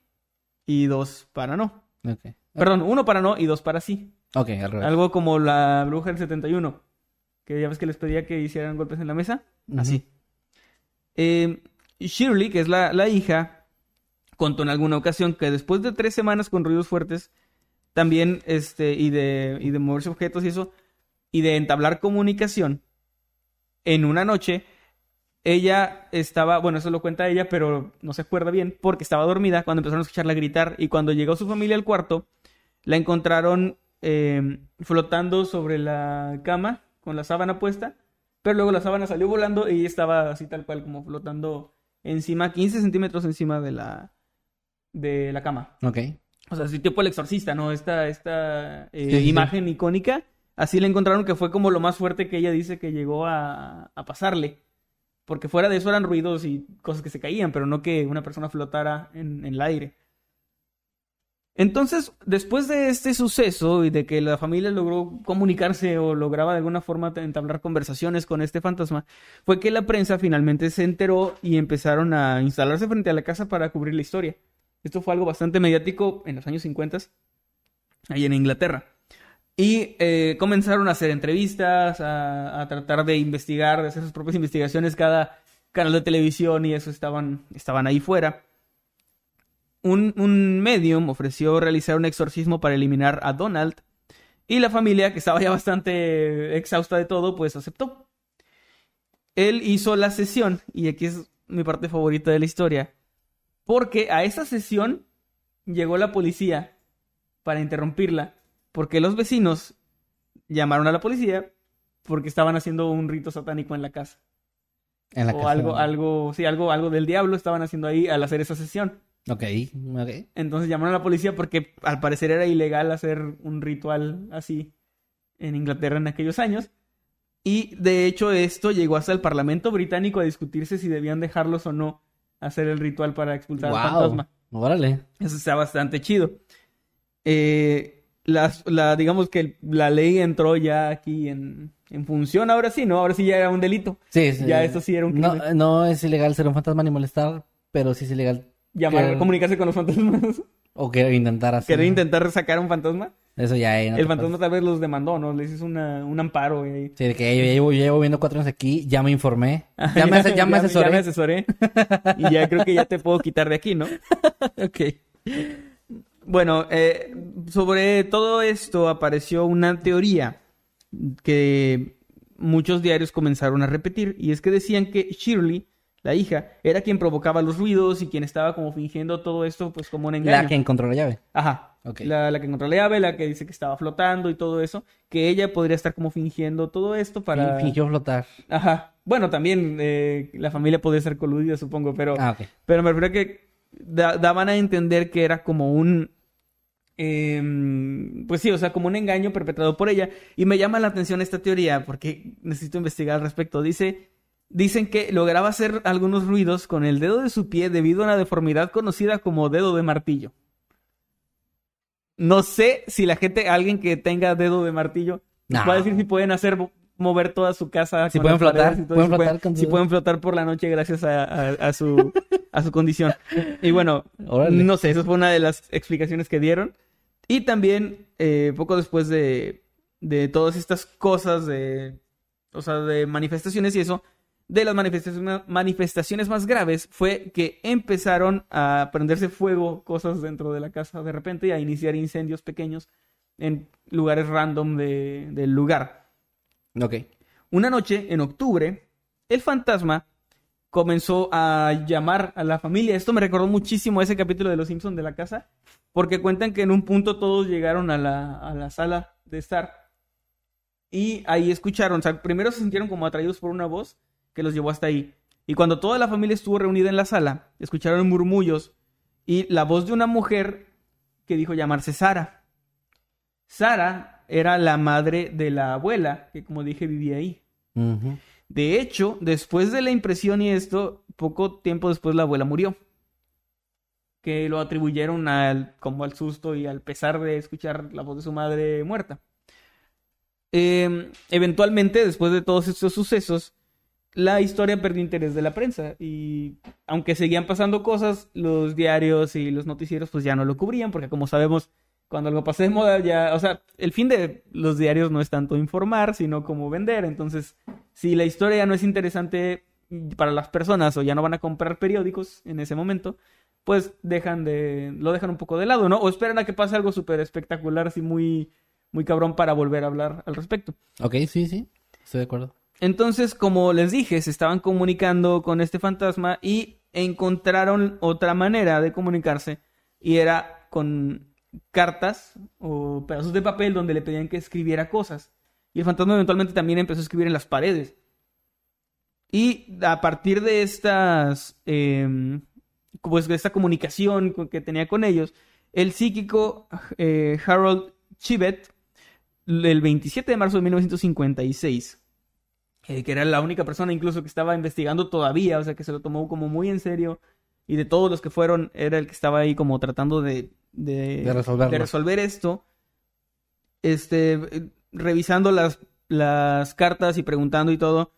y dos para no. Perdón, uno para no y dos para sí. Ok, al revés. Algo como la bruja del 71. Que ya ves que les pedía que hicieran golpes en la mesa. Así. Eh, Shirley, que es la, la hija, contó en alguna ocasión que después de tres semanas con ruidos fuertes, también, este, y de, y de moverse objetos y eso, y de entablar comunicación, en una noche, ella estaba, bueno, eso lo cuenta ella, pero no se acuerda bien, porque estaba dormida cuando empezaron a escucharla gritar, y cuando llegó su familia al cuarto, la encontraron eh, flotando sobre la cama, con la sábana puesta, pero luego la sábana salió volando y estaba así tal cual, como flotando encima, 15 centímetros encima de la, de la cama. Ok. O sea, así tipo el exorcista, ¿no? Esta, esta eh, Sí, sí, sí. imagen icónica. Así le encontraron que fue como lo más fuerte que ella dice que llegó a, pasarle. Porque fuera de eso eran ruidos y cosas que se caían, pero no que una persona flotara en, en el aire. Entonces, después de este suceso y de que la familia logró comunicarse o lograba de alguna forma entablar conversaciones con este fantasma, fue que la prensa finalmente se enteró y empezaron a instalarse frente a la casa para cubrir la historia. Esto fue algo bastante mediático en los años 50, ahí en Inglaterra. Y eh, comenzaron a hacer entrevistas, a, a tratar de investigar, de hacer sus propias investigaciones. Cada canal de televisión y eso estaban, estaban ahí fuera. Un, un medium ofreció realizar un exorcismo para eliminar a Donald. Y la familia, que estaba ya bastante exhausta de todo, pues aceptó. Él hizo la sesión, y aquí es mi parte favorita de la historia. Porque a esa sesión llegó la policía para interrumpirla. Porque los vecinos llamaron a la policía porque estaban haciendo un rito satánico en la casa. En la o casa. algo, algo, sí, algo, algo del diablo estaban haciendo ahí al hacer esa sesión. Ok, ok. Entonces llamaron a la policía porque al parecer era ilegal hacer un ritual así en Inglaterra en aquellos años. Y de hecho esto llegó hasta el Parlamento británico a discutirse si debían dejarlos o no hacer el ritual para expulsar al Wow. fantasma. Órale. Eso está bastante chido. Eh, las- la, digamos que la ley entró ya aquí en, en función, ahora sí, ¿no? Ahora sí ya era un delito. Sí, sí. Ya esto sí era un no, crimen. no es ilegal ser un fantasma ni molestar, pero sí es ilegal. Llamar, comunicarse con los fantasmas. O que intentar hacer. querer intentar sacar un fantasma. Eso ya, eh, no el fantasma tal vez los demandó, ¿no? Les hizo una, un amparo. Y... Sí, de que ya llevo, ya llevo viendo cuatro años aquí, ya me informé. Ya me, ya me asesoré. Ya me asesoré. y ya creo que ya te puedo quitar de aquí, ¿no? [LAUGHS] Ok. Bueno, eh, sobre todo esto apareció una teoría que muchos diarios comenzaron a repetir y es que decían que Shirley, la hija, era quien provocaba los ruidos y quien estaba como fingiendo todo esto pues como un engaño. La que encontró la llave. Ajá. Ok. La, la que encontró la llave, la que dice que estaba flotando y todo eso, que ella podría estar como fingiendo todo esto para... Fin- Fingió flotar. Ajá. Bueno, también eh, la familia podría ser coludida, supongo, pero... Ah. Pero me refiero a que da- daban a entender que era como un... em, pues sí, o sea, como un engaño perpetrado por ella. Y me llama la atención esta teoría porque necesito investigar al respecto. Dice, dicen que lograba hacer algunos ruidos con el dedo de su pie debido a una deformidad conocida como dedo de martillo. No sé si la gente, alguien que tenga dedo de martillo, No. va a decir si pueden hacer mover toda su casa. Si pueden paredes flotar, pueden si flotar si su- pueden flotar por la noche gracias a, a- a su, a su condición. Y bueno, Órale. no sé, esa fue una de las explicaciones que dieron. Y también, eh, poco después de, de todas estas cosas, de, o sea, de manifestaciones y eso, de las manifestaciones, manifestaciones más graves fue que empezaron a prenderse fuego cosas dentro de la casa de repente y a iniciar incendios pequeños en lugares random de- del lugar. Ok. Una noche, en octubre, el fantasma comenzó a llamar a la familia. Esto me recordó muchísimo a ese capítulo de Los Simpsons de la casa, porque cuentan que en un punto todos llegaron a la, a la sala de estar y ahí escucharon, o sea, primero se sintieron como atraídos por una voz que los llevó hasta ahí. Y cuando toda la familia estuvo reunida en la sala, escucharon murmullos y la voz de una mujer que dijo llamarse Sara. Sara era la madre de la abuela, que como dije vivía ahí. De hecho, después de la impresión y esto, poco tiempo después la abuela murió. Que lo atribuyeron al, como al susto y al pesar de escuchar la voz de su madre muerta. Eh, eventualmente, después de todos estos sucesos, la historia perdió interés de la prensa. Y aunque seguían pasando cosas, los diarios y los noticieros pues ya no lo cubrían, porque como sabemos, cuando algo pasa de moda, ya, o sea, el fin de los diarios no es tanto informar, sino como vender. Entonces, si la historia ya no es interesante para las personas o ya no van a comprar periódicos en ese momento, pues dejan de, lo dejan un poco de lado, ¿no? O esperan a que pase algo súper espectacular, así muy, muy cabrón para volver a hablar al respecto. Ok, sí, sí. Estoy de acuerdo. Entonces, como les dije, se estaban comunicando con este fantasma y encontraron otra manera de comunicarse y era con cartas o pedazos de papel donde le pedían que escribiera cosas. Y el fantasma eventualmente también empezó a escribir en las paredes. Y a partir de estas, eh, pues de esta comunicación que tenía con ellos, el psíquico eh, Harold Chivet, el 27 de marzo de 1956, eh, que era la única persona incluso que estaba investigando todavía, o sea, que se lo tomó como muy en serio, y de todos los que fueron, era el que estaba ahí como tratando de, de, De resolverlo. de resolver esto, este, revisando las, las cartas y preguntando y todo,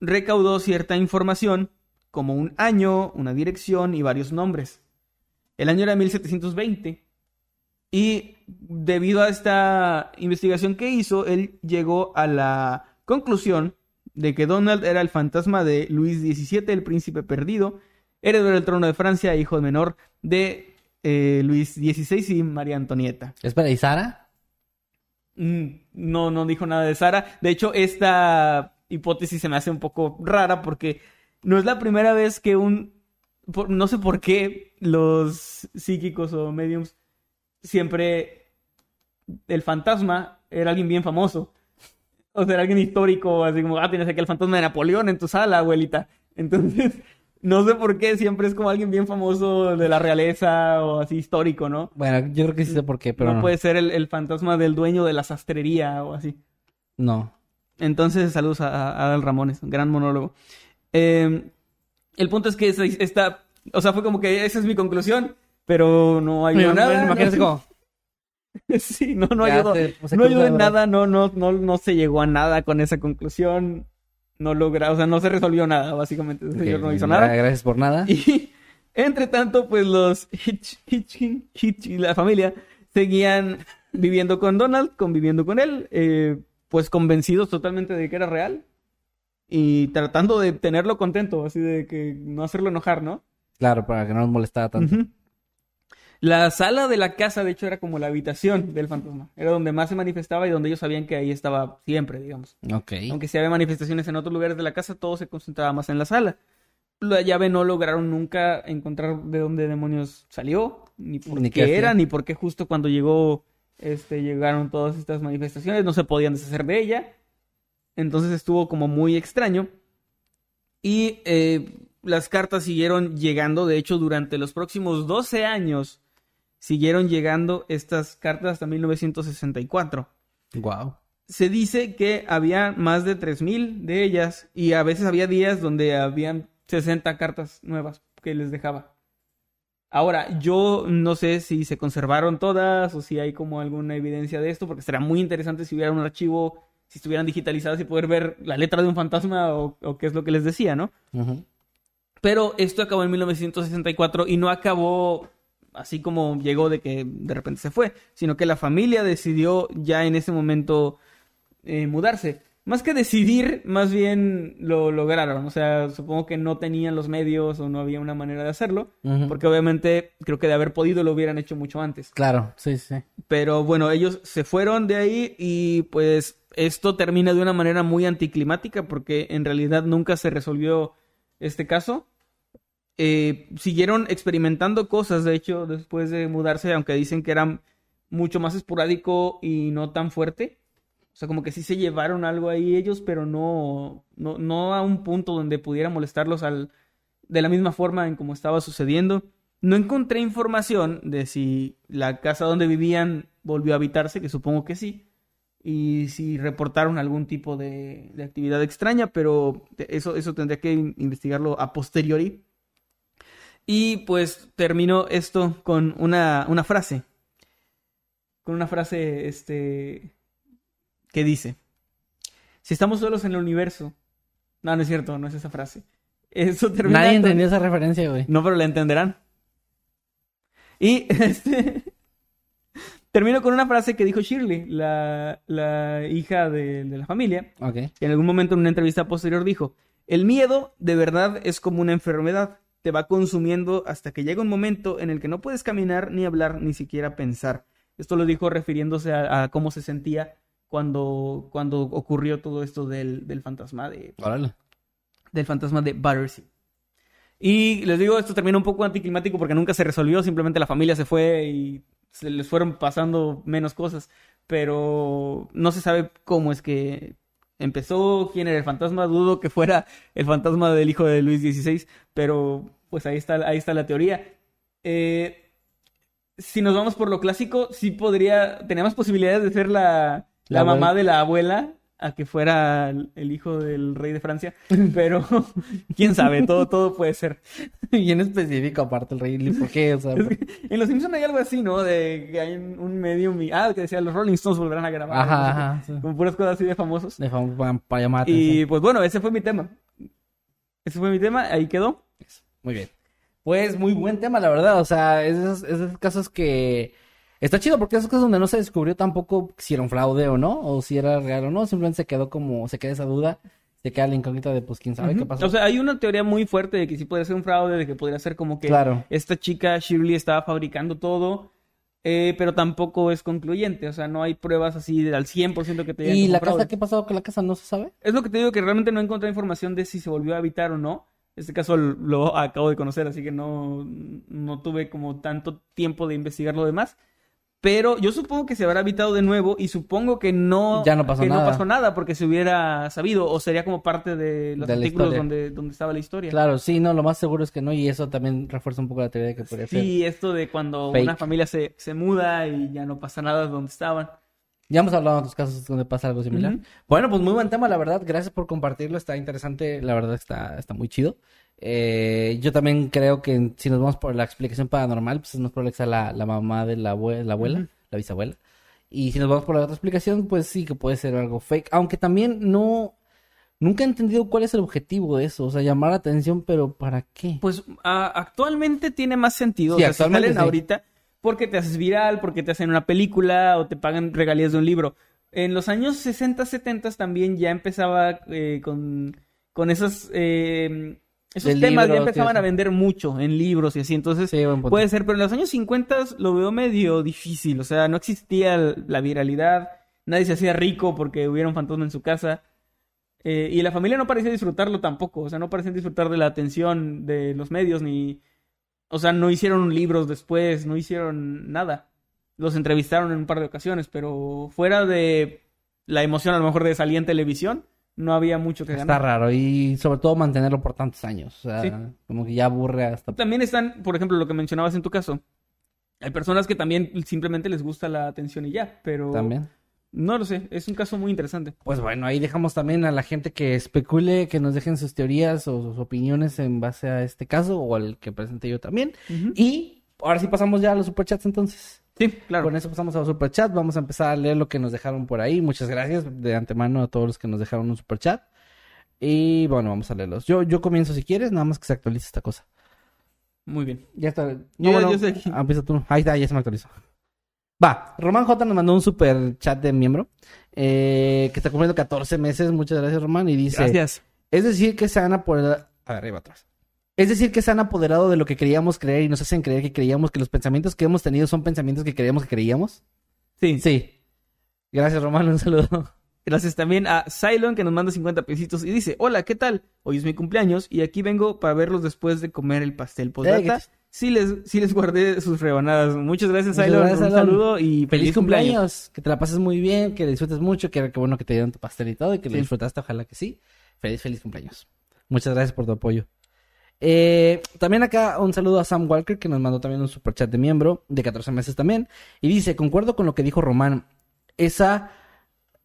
recaudó cierta información, como un año, una dirección y varios nombres. El año era 1720. Y debido a esta investigación que hizo, él llegó a la conclusión de que Donald era el fantasma de Luis XVII, el príncipe perdido, heredero del trono de Francia, hijo menor de eh, Luis XVI y María Antonieta. Espera, ¿y Sara? Mm, No, no dijo nada de Sara. De hecho, esta hipótesis se me hace un poco rara porque no es la primera vez que un... por- no sé por qué los psíquicos o mediums siempre... El fantasma era alguien bien famoso. O sea, era alguien histórico, así como, ah, tienes aquí el fantasma de Napoleón en tu sala, abuelita. Entonces, no sé por qué siempre es como alguien bien famoso de la realeza o así histórico, ¿no? Bueno, yo creo que sí sé por qué, pero no, no. puede ser el, el fantasma del dueño de la sastrería o así. No. Entonces, saludos a, a Adal Ramones, un gran monólogo. Eh, el punto es que esta, o sea, fue como que esa es mi conclusión, pero no ayudó nada. Imagínate como... [LAUGHS] sí, no, no ayudó. se no ayudó en nada, no, no, no, no se llegó a nada con esa conclusión. No logra, o sea, no se resolvió nada, básicamente. Ese señor no hizo nada. Gracias por nada. Y [LAUGHS] Entre tanto, pues los Hitch, Hitch, Hitch y la familia seguían viviendo con Donald, conviviendo con él, eh, pues convencidos totalmente de que era real y tratando de tenerlo contento, así de que no hacerlo enojar, ¿no? Claro, para que no nos molestara tanto. Ujú. La sala de la casa, de hecho, era como la habitación del fantasma. Era donde más se manifestaba y donde ellos sabían que ahí estaba siempre, digamos. Ok. Aunque si había manifestaciones en otros lugares de la casa, todo se concentraba más en la sala. La llave no lograron nunca encontrar de dónde demonios salió, ni por Ni qué qué era, ni por qué justo cuando llegó, este, llegaron todas estas manifestaciones, no se podían deshacer de ella. Entonces estuvo como muy extraño. Y eh, las cartas siguieron llegando, de hecho, durante los próximos 12 años siguieron llegando estas cartas hasta 1964 Wow. se dice que había más de 3000 de ellas y a veces había días donde habían 60 cartas nuevas que les dejaba. Ahora, yo no sé si se conservaron todas o si hay como alguna evidencia de esto, porque sería muy interesante si hubiera un archivo, si estuvieran digitalizadas y poder ver la letra de un fantasma o, o qué es lo que les decía, ¿no? Pero esto acabó en 1964 y no acabó así como llegó de que de repente se fue, sino que la familia decidió ya en ese momento eh, mudarse. Más que decidir, más bien lo lograron. O sea, supongo que no tenían los medios o no había una manera de hacerlo, porque obviamente creo que de haber podido lo hubieran hecho mucho antes. Claro, sí, sí. Pero bueno, ellos se fueron de ahí y pues esto termina de una manera muy anticlimática porque en realidad nunca se resolvió este caso. Eh, siguieron experimentando cosas, de hecho, después de mudarse, aunque dicen que era mucho más esporádico y no tan fuerte. O sea, como que sí se llevaron algo ahí ellos, pero no, no, no a un punto donde pudiera molestarlos al, de la misma forma en como estaba sucediendo. No encontré información de si la casa donde vivían volvió a habitarse, que supongo que sí, y si reportaron algún tipo de, de actividad extraña, pero eso, eso tendría que in- investigarlo a posteriori. Y pues termino esto con una, una frase. Con una frase este, que dice, si estamos solos en el universo... No, no es cierto, no es esa frase. Eso termina Nadie entendió esa referencia, güey. no, pero la entenderán. Y [LAUGHS] este. Termino con una frase que dijo Shirley, la, la hija de, de la familia, Ok. que en algún momento en una entrevista posterior dijo: El miedo de verdad es como una enfermedad, te va consumiendo hasta que llega un momento en el que no puedes caminar, ni hablar, ni siquiera pensar. Esto lo dijo refiriéndose a, a cómo se sentía cuando, cuando ocurrió todo esto del, del fantasma de, Órale. del fantasma de Battersea. Y les digo, esto terminó un poco anticlimático porque nunca se resolvió, simplemente la familia se fue y se les fueron pasando menos cosas, pero no se sabe cómo es que empezó, quién era el fantasma, dudo que fuera el fantasma del hijo de Luis XVI, pero pues ahí está, ahí está la teoría. Eh, si nos vamos por lo clásico, sí podría, tenía más posibilidades de ser la, la, La mamá de la abuela a que fuera el, hijo del rey de Francia, [LAUGHS] pero [LAUGHS] quién sabe, todo, todo puede ser. y en específico, aparte el rey, ¿por qué? O sea, Es que en Los Simpsons hay algo así, ¿no? De que hay un, y... Ah, que decía, los Rolling Stones volverán a grabar. Ajá, ajá, sí. Con puras cosas así de famosos. de fam- pa- para llamar la Y pues bueno, ese fue mi tema. Ese fue mi tema, ahí quedó. Muy bien. Pues muy buen tema, la verdad. O sea, esos, esos casos que. Está chido porque esos casos donde no se descubrió tampoco si era un fraude o no, o si era real o no. Simplemente se quedó como. Se queda esa duda. Se queda la incógnita de, pues, quién sabe qué pasó. O sea, hay una teoría muy fuerte de que sí podría ser un fraude, de que podría ser como que Claro. esta chica Shirley estaba fabricando todo, eh, pero tampoco es concluyente. O sea, no hay pruebas así de- al 100% que te digan ¿Y la fraude. casa? ¿Qué pasó con la casa? ¿No se sabe? Es lo que te digo que realmente no encontré información de si se volvió a habitar o no. Este caso lo acabo de conocer, así que no, no tuve como tanto tiempo de investigar lo demás. Pero yo supongo que se habrá habitado de nuevo y supongo que no, Ya no pasó que no nada. pasó nada porque se hubiera sabido o sería como parte de los De artículos donde, donde estaba la historia. Claro, sí, no, lo más seguro es que no. Y eso también refuerza un poco la teoría de que podría ser. Sí, esto de cuando Fake. una familia se, se muda y ya no pasa nada de donde estaban. Ya hemos hablado de otros casos donde pasa algo similar. Bueno, pues muy buen tema, la verdad. Gracias por compartirlo. Está interesante. La verdad está, está muy chido. Eh, yo también creo que si nos vamos por la explicación paranormal, pues es más probable que sea la, la mamá de la, abue- la abuela, Ujú. la bisabuela. Y si nos vamos por la otra explicación, pues sí que puede ser algo fake. Aunque también no... Nunca he entendido cuál es el objetivo de eso. O sea, llamar la atención, pero ¿para qué? Pues ah, actualmente tiene más sentido. Sí, o sea, si actualmente salen sí. ahorita porque te haces viral, porque te hacen una película o te pagan regalías de un libro. En los años 60, 70 también ya empezaba eh, con, con esos, eh, esos De temas, ya empezaban a vender mucho en libros y así. Entonces, Sí, puede ser, pero en los años 50 lo veo medio difícil. O sea, no existía la viralidad, nadie se hacía rico porque hubiera un fantasma en su casa. Eh, y la familia no parecía disfrutarlo tampoco, o sea, no parecían disfrutar de la atención de los medios, ni... O sea, no hicieron libros después, no hicieron nada. Los entrevistaron en un par de ocasiones, pero fuera de la emoción a lo mejor de salir en televisión, no había mucho que Está ganar. raro. Y sobre todo mantenerlo por tantos años. O sea, Sí. como que ya aburre hasta... También están, por ejemplo, lo que mencionabas en tu caso. Hay personas que también simplemente les gusta la atención y ya, pero... También. No lo sé, es un caso muy interesante. Pues bueno, ahí dejamos también a la gente que especule, que nos dejen sus teorías o sus opiniones en base a este caso o al que presenté yo también. Y ahora sí pasamos ya a los superchats entonces. Sí, claro. Con eso pasamos a los superchats. Vamos a empezar a leer lo que nos dejaron por ahí. Muchas gracias de antemano a todos los que nos dejaron un superchat. Y bueno, vamos a leerlos. Yo, yo comienzo si quieres, nada más que se actualice esta cosa. Muy bien. Ya está. Yo ya- yo estoy aquí. Ah, empieza tú. Ahí está, ya se me actualizó. Va, Román J nos mandó un super chat de miembro eh, que está cumpliendo 14 meses. Muchas gracias, Román. Y dice: Gracias. Es decir, que se han apoderado. A ver, arriba atrás. Es decir, que se han apoderado de lo que creíamos creer y nos hacen creer que creíamos que los pensamientos que hemos tenido son pensamientos que creíamos que creíamos. Sí. Sí. Gracias, Román. Un saludo. Gracias también a Cylon que nos manda 50 pesitos y dice, hola, ¿qué tal? Hoy es mi cumpleaños y aquí vengo para verlos después de comer el pastel. Postdata, Eh, ¿qué- sí, les, sí les guardé sus rebanadas. Muchas gracias, Cylon. Un Cylon. saludo y Feliz cumpleaños. Que te la pases muy bien, que disfrutes mucho, que, que bueno que te dieron tu pastel y todo y que lo Sí. disfrutaste, ojalá que sí. Feliz, feliz cumpleaños. Muchas gracias por tu apoyo. Eh, también acá un saludo a Sam Walker que nos mandó también un super chat de miembro de 14 meses también. Y dice, concuerdo con lo que dijo Román. Esa,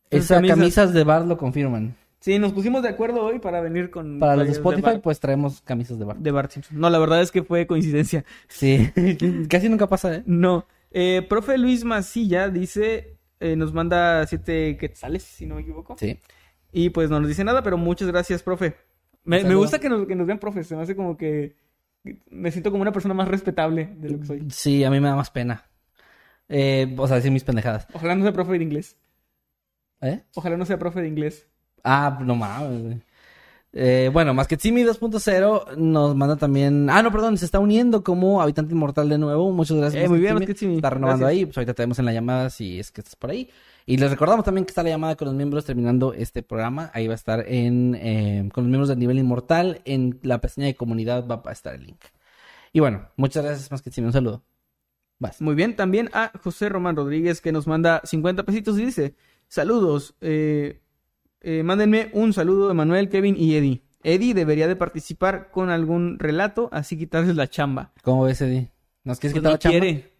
esa camisas. camisas de bar lo confirman. Sí, nos pusimos de acuerdo hoy para venir con... Para los de Spotify, Bart- pues traemos camisas de bar. de Bart Simpson. No, la verdad es que fue coincidencia. Sí, [LAUGHS] casi nunca pasa, ¿eh? No. Eh, profe Luis Masilla dice, eh, nos manda siete quetzales, si no me equivoco. Sí. Y pues no nos dice nada, pero muchas gracias, profe. Me, gusta que nos, que nos vean profes, se me hace como que me siento como una persona más respetable de lo que soy. Sí, a mí me da más pena. Eh, o sea, decir mis pendejadas. Ojalá no sea profe de inglés. ¿Eh? Ojalá no sea profe de inglés. Ah, no mames. Eh, bueno, más que Simi 2.0 nos manda también. Ah, no, perdón, se está uniendo como habitante inmortal de nuevo. Muchas gracias. Eh, muy bien, Masketsimi. Está renovando Gracias. ahí. Pues ahorita tenemos en la llamada si es que estás por ahí. Y les recordamos también que está la llamada con los miembros terminando este programa. Ahí va a estar en eh, con los miembros del nivel inmortal. En la pestaña de comunidad va a estar el link. Y bueno, muchas gracias, Masketsimi. Un saludo. Vas. Muy bien, también a José Román Rodríguez que nos manda 50 pesitos y dice, saludos, eh, eh, mándenme un saludo de Manuel, Kevin y Eddie. Eddie debería de participar con algún relato, así quitarles la chamba. ¿Cómo ves, Eddie? ¿Nos quieres Pues quitar no la chamba? quiere.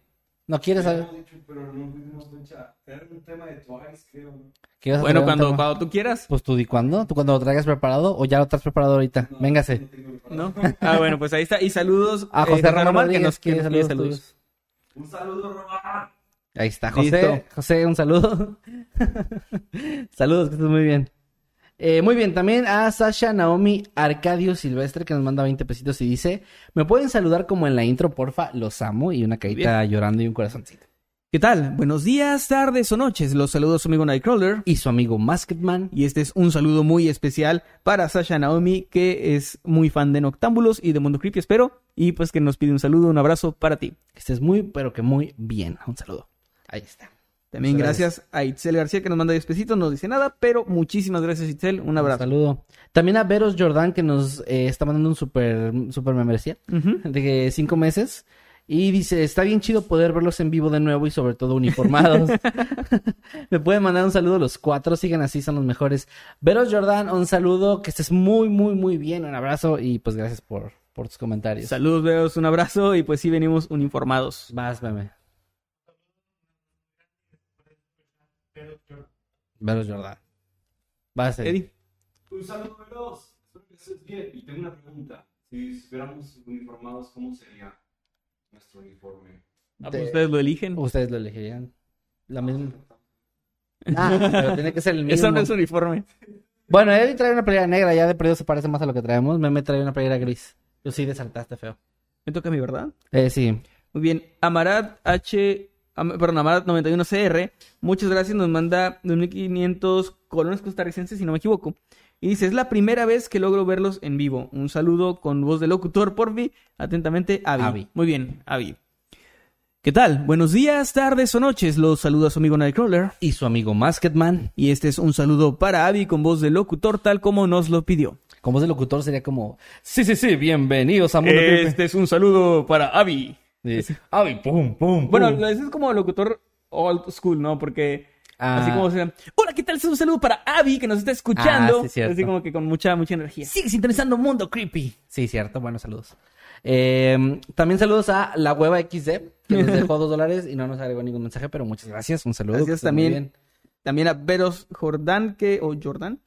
¿No quieres saber? pero no pudimos fecha. Era un tema de Twice, creo. ¿Qué ibas a Bueno, cuando, cuando tú quieras, Pues tú di cuándo, tú cuando lo traigas preparado o ya lo traes preparado ahorita. Véngase. ¿no? Ah, bueno, pues ahí está. Y saludos A eh, José Román, Rodríguez, que nos, ¿quiere saludos? Un saludo, Román. Ahí está, José. Listo. José, un saludo. [LAUGHS] Saludos, que estés muy bien. Eh, muy bien, también a Sasha Naomi Arcadio Silvestre que nos manda 20 pesitos y dice, ¿me pueden saludar como en la intro, porfa? Los amo y una carita llorando y un corazoncito. ¿Qué tal? Buenos días, tardes o noches. Los saludos su amigo Nightcrawler. Y su amigo Masketman. Y este es un saludo muy especial para Sasha Naomi, que es muy fan de Noctámbulos y de Mundo Creepy, espero. Y pues que nos pide un saludo, un abrazo para ti. Que estés muy, pero que muy bien. Un saludo. Ahí está. También Muchas gracias, a Itzel García que nos manda 10 pesitos, no dice nada, pero muchísimas gracias Itzel, un Un abrazo. saludo. También a Veros Jordan que nos eh, está mandando un super, super membresía. Ujú. de cinco meses. Y dice, está bien chido poder verlos en vivo de nuevo y sobre todo uniformados. [LAUGHS] Me pueden mandar un saludo los cuatro, sigan así, son los mejores. Veros Jordan, un saludo, que estés muy, muy, muy bien, un abrazo y pues gracias por, por tus comentarios. Saludos, veos, un abrazo y pues sí venimos uniformados. Vas, meme. Veros Jordan. Vas, Eddie. Eddie. Un saludo, veloz. Espero que estés bien. Y tengo una pregunta. Si estuviéramos uniformados, ¿cómo sería nuestro uniforme? Ah, pues ustedes lo eligen. Ustedes lo elegirían. La misma. Ah, pero tiene que ser el mismo. Eso no es uniforme. Bueno, Eddie trae una playera negra, ya de perdido se parece más a lo que traemos. Meme trae una playera gris. Yo sí desaltaste feo. Me toca a mí, ¿verdad? Eh, sí. Muy bien. Amarat H. Perdón, Amarat 91CR. Muchas gracias. Nos manda 2.500 colones costarricenses, si no me equivoco. Y dice, es la primera vez que logro verlos en vivo. Un saludo con voz de locutor, por mí. Atentamente, Avi. Avi. Muy bien, Avi. ¿Qué tal? Buenos días, tardes o noches. Los saluda su amigo Nightcrawler. Y su amigo Masketman. Y este es un saludo para Avi con voz de locutor, tal como nos lo pidió. Como voz de locutor sería como... Sí, sí, sí, bienvenidos a Mundo Creepy". Este es un saludo para Avi. Sí. Ay, pum, pum, Bueno, lo- ese es como locutor old school, ¿no? Porque Ah. así como se hola, ¿qué tal? Es un saludo para Abby que nos está escuchando. Ah, sí, así como que con mucha, mucha energía. Sigue sintonizando Mundo Creepy. Sí, cierto. Bueno, saludos. Eh, también saludos a la hueva XD, que nos dejó [LAUGHS] dos dólares y no nos agregó ningún mensaje, pero muchas gracias. Un saludo. Gracias también. También a Veros Jordán, que, o Jordan,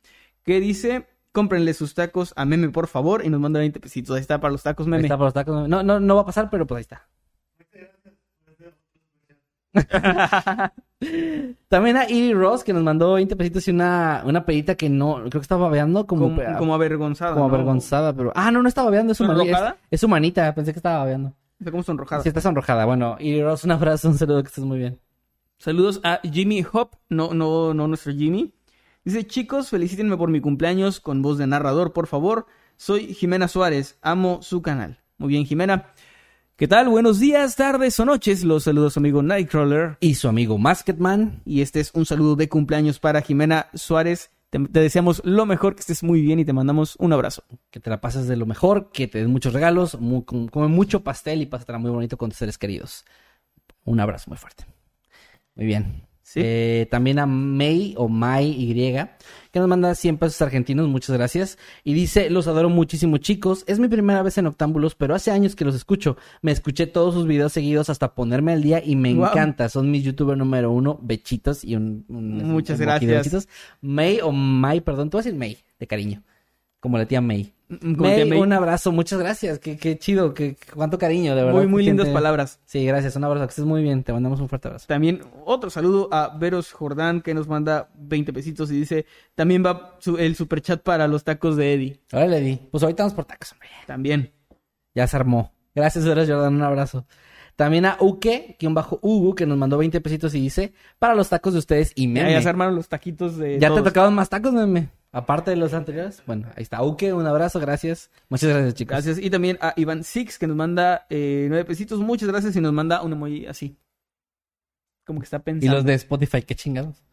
que dice, cómprenle sus tacos a Meme, por favor, y nos manda 20 pesitos. Ahí está para los tacos, Ahí Meme. está para los tacos. No, no, no va a pasar, pero pues ahí está. [LAUGHS] También a Edie Ross, que nos mandó 20 pesitos y una, una pedita que no, creo que estaba babeando como, como, como avergonzada. como ¿no? avergonzada, pero... Ah, no, no estaba babeando, es su manita. Es, es su manita, pensé que estaba babeando. Está como sonrojada. Sí, está sonrojada. Bueno, Edie Ross, un abrazo, un saludo, que estés muy bien. Saludos a Jimmy Hop, no, no, no nuestro Jimmy. Dice, chicos, felicítenme por mi cumpleaños con voz de narrador, por favor. Soy Jimena Suárez, amo su canal. Muy bien, Jimena. ¿Qué tal? Buenos días, tardes o noches. Los saludos a su amigo Nightcrawler. Y su amigo Masketman. Y este es un saludo de cumpleaños para Jimena Suárez. Te, te deseamos lo mejor, que estés muy bien y te mandamos un abrazo. Que te la pases de lo mejor, que te den muchos regalos, mu- com- come mucho pastel y pásatela muy bonito con tus seres queridos. Un abrazo muy fuerte. Muy bien. Sí. Eh, también a May o May Y, que nos manda 100 pesos argentinos, muchas gracias. Y dice, los adoro muchísimo chicos, es mi primera vez en Octámbulos, pero hace años que los escucho. Me escuché todos sus videos seguidos hasta ponerme al día y me Wow. encanta. Son mis youtuber número uno, bechitos y un... un- Muchas un gracias. May o May, perdón, tú vas a decir May, de cariño. Como la tía May. Mm, como May, un abrazo, muchas gracias. Qué, qué chido, qué, cuánto cariño, de verdad. Muy, muy lindas palabras. Sí, gracias, un abrazo, que estés muy bien. Te mandamos un fuerte abrazo. También otro saludo a Veros Jordán, que nos manda 20 pesitos y dice, también va su- el superchat para los tacos de Eddie. Órale, Di. Pues ahorita vamos por tacos, hombre. También. Ya se armó. Gracias, Veras Jordan, un abrazo. También a Uke, quien bajo Hugo, que nos mandó 20 pesitos y dice, para los tacos de ustedes y Ya, meme. ya se armaron los taquitos de ¿Ya todos. te tocaban más tacos, meme? Aparte de los anteriores. Bueno, ahí está. Uke, un abrazo, gracias. Muchas gracias, chicos. Gracias. Y también a Iván Six, que nos manda eh, nueve pesitos. Muchas gracias y nos manda un emoji así. Como que está Y pensando. los de Spotify, qué chingados.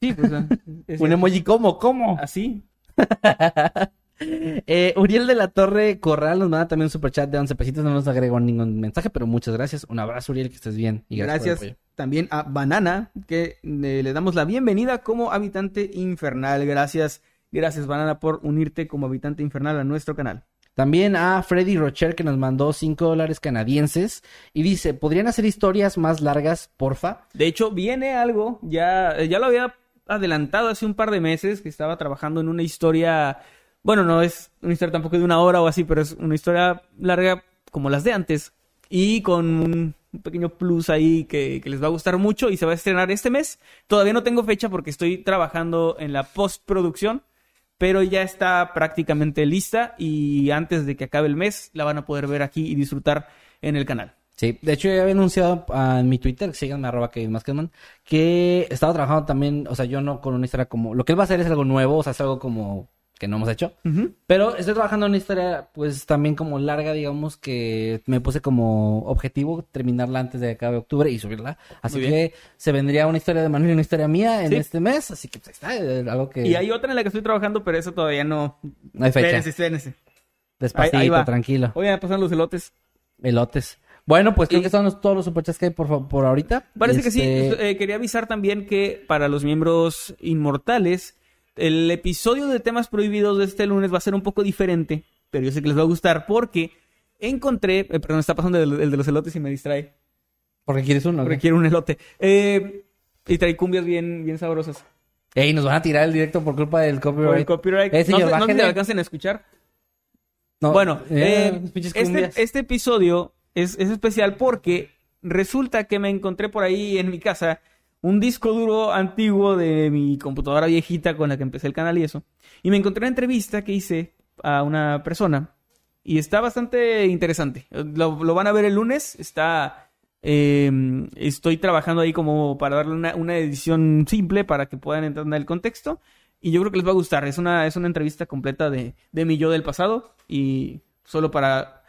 Sí, pues. ah, [LAUGHS] es- Un emoji, ¿cómo? ¿Cómo? Así. [LAUGHS] Eh, Uriel de la Torre Corral nos manda también un superchat de 11 pesitos. No nos agregó ningún mensaje, pero muchas gracias. Un abrazo, Uriel, que estés bien. Y gracias. Gracias por el apoyo. también a Banana, que eh, le damos la bienvenida como habitante infernal. Gracias. Gracias, Banana, por unirte como habitante infernal a nuestro canal. También a Freddy Rocher, que nos mandó 5 dólares canadienses. Y dice: ¿Podrían hacer historias más largas, porfa? De hecho, viene algo, ya, ya lo había adelantado hace un par de meses, que estaba trabajando en una historia, bueno, no es una historia tampoco de una hora o así, pero es una historia larga como las de antes, y con un pequeño plus ahí que, les va a gustar mucho y se va a estrenar este mes. Todavía no tengo fecha porque estoy trabajando en la postproducción, pero ya está prácticamente lista y antes de que acabe el mes la van a poder ver aquí y disfrutar en el canal. Sí, de hecho, ya había anunciado ah, en mi Twitter, síganme, arroba que que estaba trabajando también, o sea, yo no con una historia como. Lo que él va a hacer es algo nuevo, o sea, es algo como que no hemos hecho. Pero estoy trabajando en una historia, pues también como larga, digamos, que me puse como objetivo terminarla antes de que acabe octubre y subirla. Así que se vendría una historia de Manuel y una historia mía en Sí. este mes. Así que pues ahí está, eh, algo que. Y hay otra en la que estoy trabajando, pero eso todavía no. No hay fecha. Espérense, espérense. Despacito, Ahí- ahí va. tranquilo. Hoy ya pasan los elotes. Elotes. Bueno, pues creo Y- que son los- todos los superchats que hay por, por ahorita. Parece que sí. Este, Eh, quería avisar también que para los miembros inmortales, el episodio de temas prohibidos de este lunes va a ser un poco diferente, pero yo sé que les va a gustar porque encontré. eh, perdón, está pasando el, el de los elotes y me distrae. Porque quieres uno. Porque quiero un elote. Eh, y trae cumbias bien, bien sabrosas. Ey, nos van a tirar el directo por culpa del Por copyright. el copyright. Eh, no, señor, no bájele. lo alcancen a escuchar. No, Bueno, eh, este, este episodio es, es especial porque resulta que me encontré por ahí en mi casa un disco duro antiguo de mi computadora viejita con la que empecé el canal y eso. Y me encontré una entrevista que hice a una persona y está bastante interesante. Lo, lo van a ver el lunes. Está. eh, estoy trabajando ahí como para darle una, una edición simple para que puedan entender el contexto. Y yo creo que les va a gustar. Es una, es una entrevista completa de, de mi yo del pasado. Y solo para,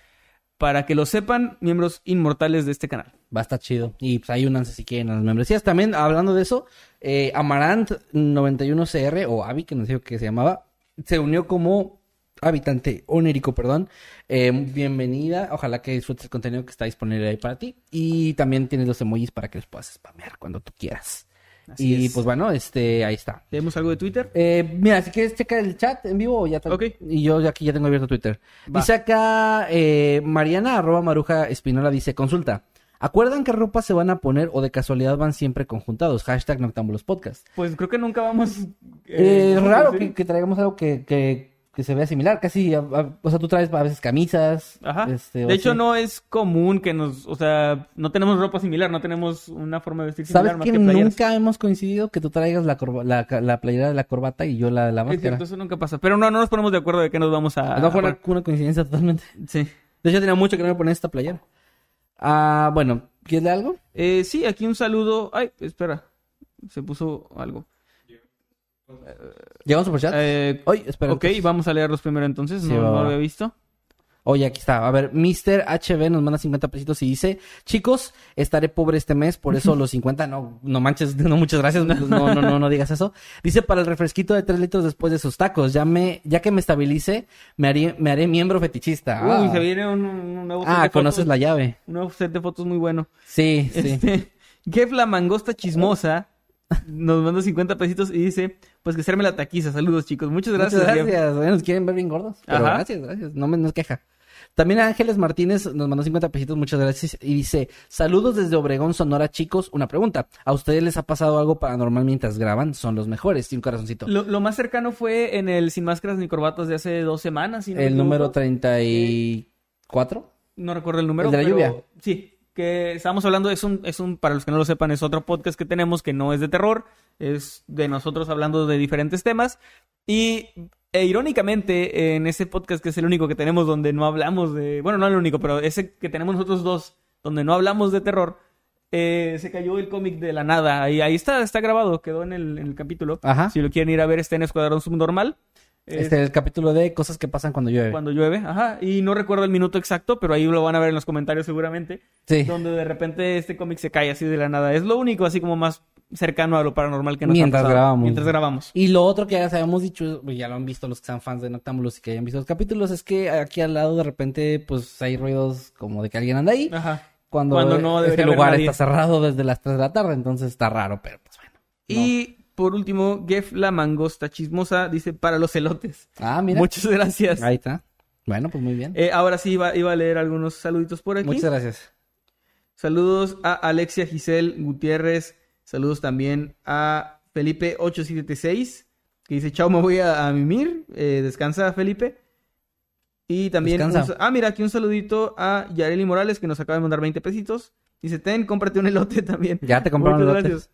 para que lo sepan, miembros inmortales de este canal. Va a estar chido. Y pues ahí únanse si quieren a las membresías. También, hablando de eso, eh, Amarant91CR, o Avi, que no sé qué se llamaba, se unió como habitante onérico, perdón. Eh, bienvenida. Ojalá que disfrutes el contenido que está disponible ahí para ti. Y también tienes los emojis para que los puedas spamear cuando tú quieras. Así y es. pues bueno, este, ahí está. ¿Tenemos algo de Twitter? Eh, mira, si quieres checar el chat en vivo, ya está. Ok. Y yo aquí ya tengo abierto Twitter. Va. Dice acá, eh, Mariana, arroba Maruja Espinola, dice, consulta. ¿Acuerdan qué ropa se van a poner o de casualidad van siempre conjuntados? Hashtag Noctámbulos Podcast. Pues creo que nunca vamos. Eh, eh, raro [LAUGHS] que, que traigamos algo que, que, que se vea similar, casi. a- a- o sea, tú traes a veces camisas. Ajá. este, de hecho, así. no es común que nos. O sea, no tenemos ropa similar, no tenemos una forma de vestir similar ¿Sabes más que, playeras. nunca hemos coincidido que tú traigas la, corba- la, la playera de la corbata y yo la de la máscara? cierto, eso nunca pasa. Pero no, no nos ponemos de acuerdo de que nos vamos a. No fue una, coincidencia totalmente. Sí. De hecho, tenía mucho que no me ponía esta playera. Ah, bueno, ¿quieres leer algo? Eh, sí, aquí un saludo. Ay, espera. Se puso algo. ¿Llegamos por chat? Eh, Oye, espera. ok, entonces. vamos a leerlos primero entonces. Sí, no, lo había visto. Oye, aquí está. A ver, Mr. HB nos manda 50 pesitos y dice, chicos, estaré pobre este mes, por eso [LAUGHS] los 50, no, no manches, [LAUGHS] no, muchas gracias, no, no, no, no digas eso. Dice, para el refresquito de 3 litros después de sus tacos, ya me, ya que me estabilice, me haré, me haré miembro fetichista. Uy, Ah, se viene un, un nuevo set Ah, de conoces fotos. la llave. Un nuevo set de fotos muy bueno. Sí, sí. Este, [LAUGHS] Jeff la mangosta chismosa nos manda 50 pesitos y dice, pues que se arme la taquiza. Saludos, chicos. Muchas gracias, Muchas gracias. Bueno, nos quieren ver bien gordos. Pero Ajá. gracias, gracias. No me nos queja. También Ángeles Martínez nos mandó 50 pesitos, muchas gracias. Y dice, saludos desde Obregón, Sonora, chicos. Una pregunta. ¿A ustedes les ha pasado algo paranormal mientras graban? Son los mejores. Y un corazoncito. Lo, lo más cercano fue en el Sin Máscaras ni Corbatas de hace dos semanas. si no El número equivoco. 34. No recuerdo el número. El de la pero lluvia. Sí, que estábamos hablando, es un, es un, para los que no lo sepan, es otro podcast que tenemos que no es de terror, es de nosotros hablando de diferentes temas. Y e, irónicamente, en ese podcast que es el único que tenemos donde no hablamos de, bueno, no el único, pero ese que tenemos nosotros dos, donde no hablamos de terror, eh, se cayó el cómic de la nada. Ahí, ahí está, está grabado, quedó en el, en el capítulo. Ajá. Si lo quieren ir a ver, está en Escuadrón Subnormal. Es- Este, el capítulo de cosas que pasan cuando llueve. cuando llueve, ajá. Y no recuerdo el minuto exacto, pero ahí lo van a ver en los comentarios seguramente. Sí. Donde de repente este cómic se cae así de la nada. Es lo único así como más cercano a lo paranormal que nos Mientras grabamos. Mientras grabamos. Y lo otro que ya habíamos dicho, ya lo han visto los que sean fans de Noctámbulos y que hayan visto los capítulos, es que aquí al lado de repente, pues hay ruidos como de que alguien anda ahí. Ajá. Cuando, Cuando no este lugar nadie. está cerrado desde las 3 de la tarde, entonces está raro, pero pues bueno. Y por último, Jeff la mangosta chismosa dice para los elotes. Ah, mira. Muchas gracias. Ahí está. Bueno, pues muy bien. Eh, ahora sí iba, iba a leer algunos saluditos por aquí. Muchas gracias. Saludos a Alexia Giselle Gutiérrez. Saludos también a Felipe876, que dice, chao, me voy a, a mimir. Eh, descansa, Felipe. Y también... un Descansa. sa- ah, mira, aquí un saludito a Yareli Morales, que nos acaba de mandar 20 pesitos. Dice, ten, cómprate un elote [LAUGHS] también. Ya te compraron Muchas elotes. gracias.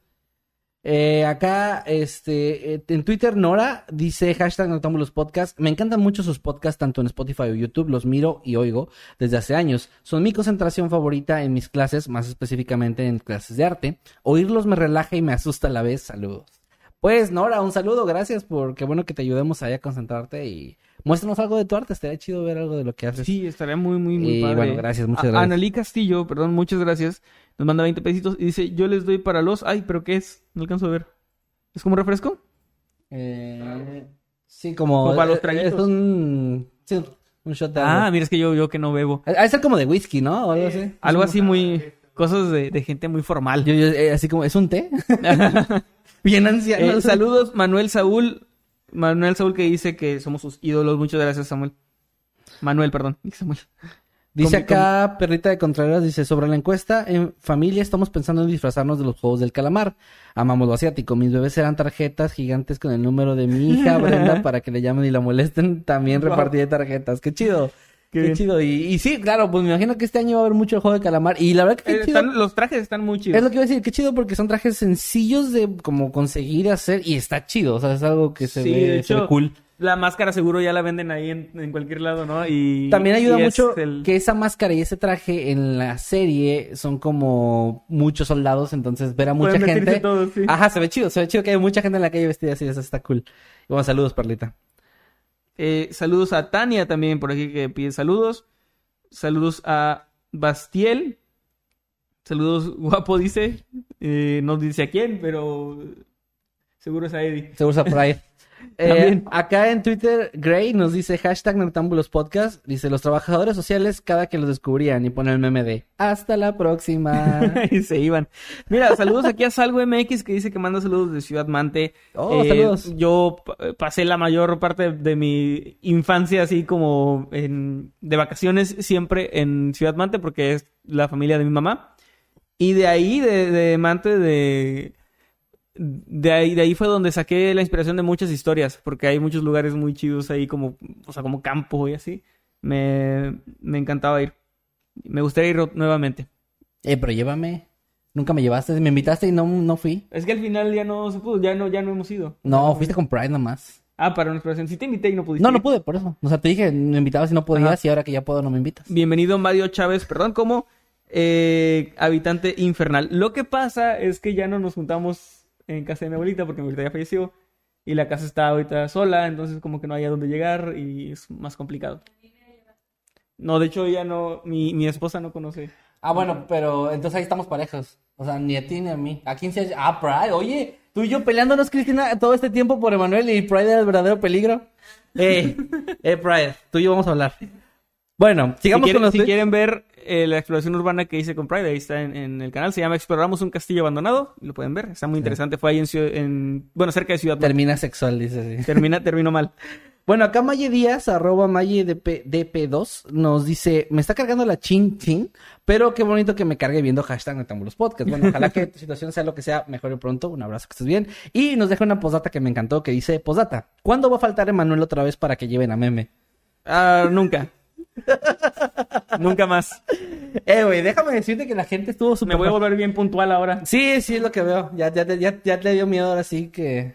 Eh, acá, este, eh, en Twitter, Nora dice hashtag Noctámbulos Podcast. Me encantan mucho sus podcasts, tanto en Spotify o YouTube. Los miro y oigo desde hace años. Son mi concentración favorita en mis clases, más específicamente en clases de arte. Oírlos me relaja y me asusta a la vez. Saludos. Pues, Nora, un saludo. Gracias por qué bueno que te ayudemos ahí a concentrarte y muéstranos algo de tu arte. Estaría chido ver algo de lo que haces. Sí, estaría muy, muy, muy Y padre. bueno, gracias, muchas A- gracias. Analí Castillo, perdón, muchas gracias. Nos manda 20 pesitos y dice, yo les doy para los... Ay, ¿pero qué es? No alcanzo a ver. ¿Es como un refresco? Eh, sí, como. Como para los traguitos. Es un. Sí, un shot de Ah, mira, es que yo, yo que no bebo. Ha de ser como de whisky, ¿no? O algo así. Algo así muy... Cosas de, de gente muy formal. Yo, yo, eh, así como, ¿es un té? [LAUGHS] Bien anciano. Eh, saludos, Manuel Saúl. Manuel Saúl que dice que somos sus ídolos. Muchas gracias, Samuel. Manuel, perdón. Samuel. Dice acá, Perrita de Contreras, dice, sobre la encuesta, en familia estamos pensando en disfrazarnos de los juegos del calamar. Amamos lo asiático. Mis bebés serán tarjetas gigantes con el número de mi hija [LAUGHS] Brenda para que le llamen y la molesten. También Wow. repartiré tarjetas. ¡Qué chido! Qué chido. Y, y sí, claro, pues me imagino que este año va a haber mucho el juego de calamar. Y la verdad que qué Eh, chido. están- los trajes están muy chidos. Es lo que iba a decir, qué chido porque son trajes sencillos de como conseguir hacer y está chido, o sea, es algo que se, Sí, ve, de se ve hecho, cool. La máscara seguro ya la venden ahí en, en cualquier lado, ¿no? Y También ayuda y es mucho el- que esa máscara y ese traje en la serie son como muchos soldados, entonces ver a mucha Pueden gente. todos, sí. Ajá, se ve chido, se ve chido que hay mucha gente en la calle vestida así, eso está cool. Y bueno, saludos, Perlita. Eh, saludos a Tania también por aquí que pide saludos. Saludos a Bastiel. Saludos, [LAUGHS] guapo, dice. Eh, no dice a quién, pero seguro es a Eddie. Seguro está por ahí. [LAUGHS] Eh, acá en Twitter, Gray nos dice hashtag Noctámbulos Podcast. Dice los trabajadores sociales cada que los descubrían y pone el meme de hasta la próxima. [LAUGHS] y se iban. Mira, saludos aquí a Salvo MX que dice que manda saludos de Ciudad Mante. Oh, Eh, saludos. Yo pa- pasé la mayor parte de mi infancia así como en- de vacaciones siempre en Ciudad Mante porque es la familia de mi mamá. Y de ahí, de, de Mante, de, de ahí, de ahí fue donde saqué la inspiración de muchas historias, porque hay muchos lugares muy chidos ahí como, o sea, como campo y así. Me, me encantaba ir. Me gustaría ir nuevamente. eh, pero llévame. Nunca me llevaste, me invitaste y no, no fui. Es que al final ya no se pudo, ya no, ya no hemos ido. No, fuiste con Pride nomás. Ah, para nuestra presentación. Sí te invité y no pudiste. No, no pude, por eso. O sea, te dije, me invitabas y no podías Ajá. y ahora que ya puedo no me invitas. Bienvenido Mario Chávez, perdón, como eh, habitante infernal. Lo que pasa es que ya no nos juntamos en casa de mi abuelita porque mi abuelita ya falleció y la casa está ahorita sola, entonces como que no hay a dónde llegar y es más complicado. No, de hecho ya no, mi, mi esposa no conoce. Ah, bueno, pero entonces ahí estamos parejos. O sea, ni a ti ni a mí. ¿A quién se Ah, Pride. Oye, tú y yo peleándonos, Cristina, todo este tiempo por Emanuel y Pride era el verdadero peligro. Eh, eh, Pride, tú y yo vamos a hablar. Bueno, Si, sigamos quieren, con los si quieren ver eh, la exploración urbana que hice con Pride, ahí está en, en el canal, se llama Exploramos un castillo abandonado, lo pueden ver, está muy interesante, fue ahí en, en bueno, cerca de Ciudad. Termina sexual, dice así. Termina, terminó mal. [LAUGHS] Bueno, acá Maye Díaz, arroba Maye DP, DP2, nos dice, me está cargando la chin chin, pero qué bonito que me cargue viendo hashtag Netambulos Podcast. Bueno, ojalá que tu [LAUGHS] situación sea lo que sea, mejor y pronto. Un abrazo, que estés bien. Y nos deja una posdata que me encantó, que dice, posdata, ¿cuándo va a faltar Emanuel otra vez para que lleven a meme? Ah, nunca. [LAUGHS] nunca más. Eh, güey, déjame decirte que la gente estuvo súper... Me voy a volver bien puntual ahora. Sí, sí, es lo que veo. Ya, ya, ya, ya te dio miedo ahora sí que...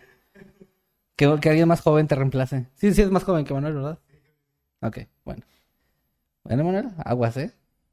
Que, que alguien más joven te reemplace. Sí, sí, es más joven que Manuel, ¿verdad? Ok, bueno. Bueno, Manuel, aguas, ¿eh?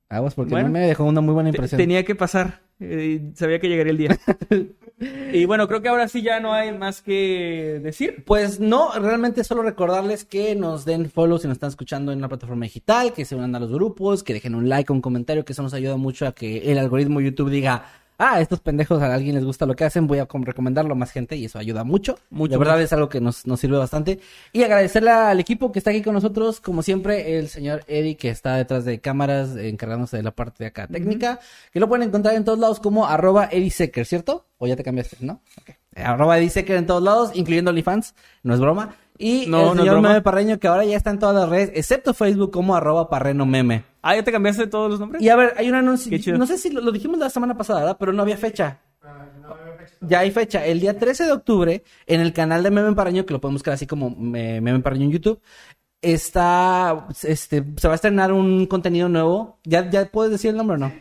Aguas porque Bueno. no me dejó una muy buena impresión. Tenía que pasar. eh, sabía que llegaría el día. [LAUGHS] [LAUGHS] y bueno, creo que ahora sí ya no hay más que decir. Pues no, realmente solo recordarles que nos den follow si nos están escuchando en una plataforma digital, que se unan a los grupos, que dejen un like un comentario, que eso nos ayuda mucho a que el algoritmo YouTube diga, ah, estos pendejos a alguien les gusta lo que hacen, voy a com- recomendarlo a más gente y eso ayuda mucho. Mucho, De verdad mucho. es algo que nos, nos sirve bastante. Y agradecerle al equipo que está aquí con nosotros, como siempre, el señor Eddie, que está detrás de cámaras, encargándose de la parte de acá técnica, que lo pueden encontrar en todos lados como arroba Eddie Secker, ¿cierto? O ya te cambiaste, ¿no? Ok. Eh, Arroba Eddie Secker en todos lados, incluyendo OnlyFans, no es broma. Y No, el señor. Meme Parreño, que ahora ya está en todas las redes, excepto Facebook, como arroba Parreno Meme. Ah, ¿ya te cambiaste todos los nombres? Y a ver, hay un anuncio. Qué chido. No sé si lo, lo dijimos la semana pasada, ¿verdad? Pero no había fecha. Ya hay fecha. El día 13 de octubre, en el canal de Meme Paraño, que lo pueden buscar así como eh, Meme Paraño en YouTube, está. Este, se va a estrenar un contenido nuevo. ¿Ya, ya puedes decir el nombre o no?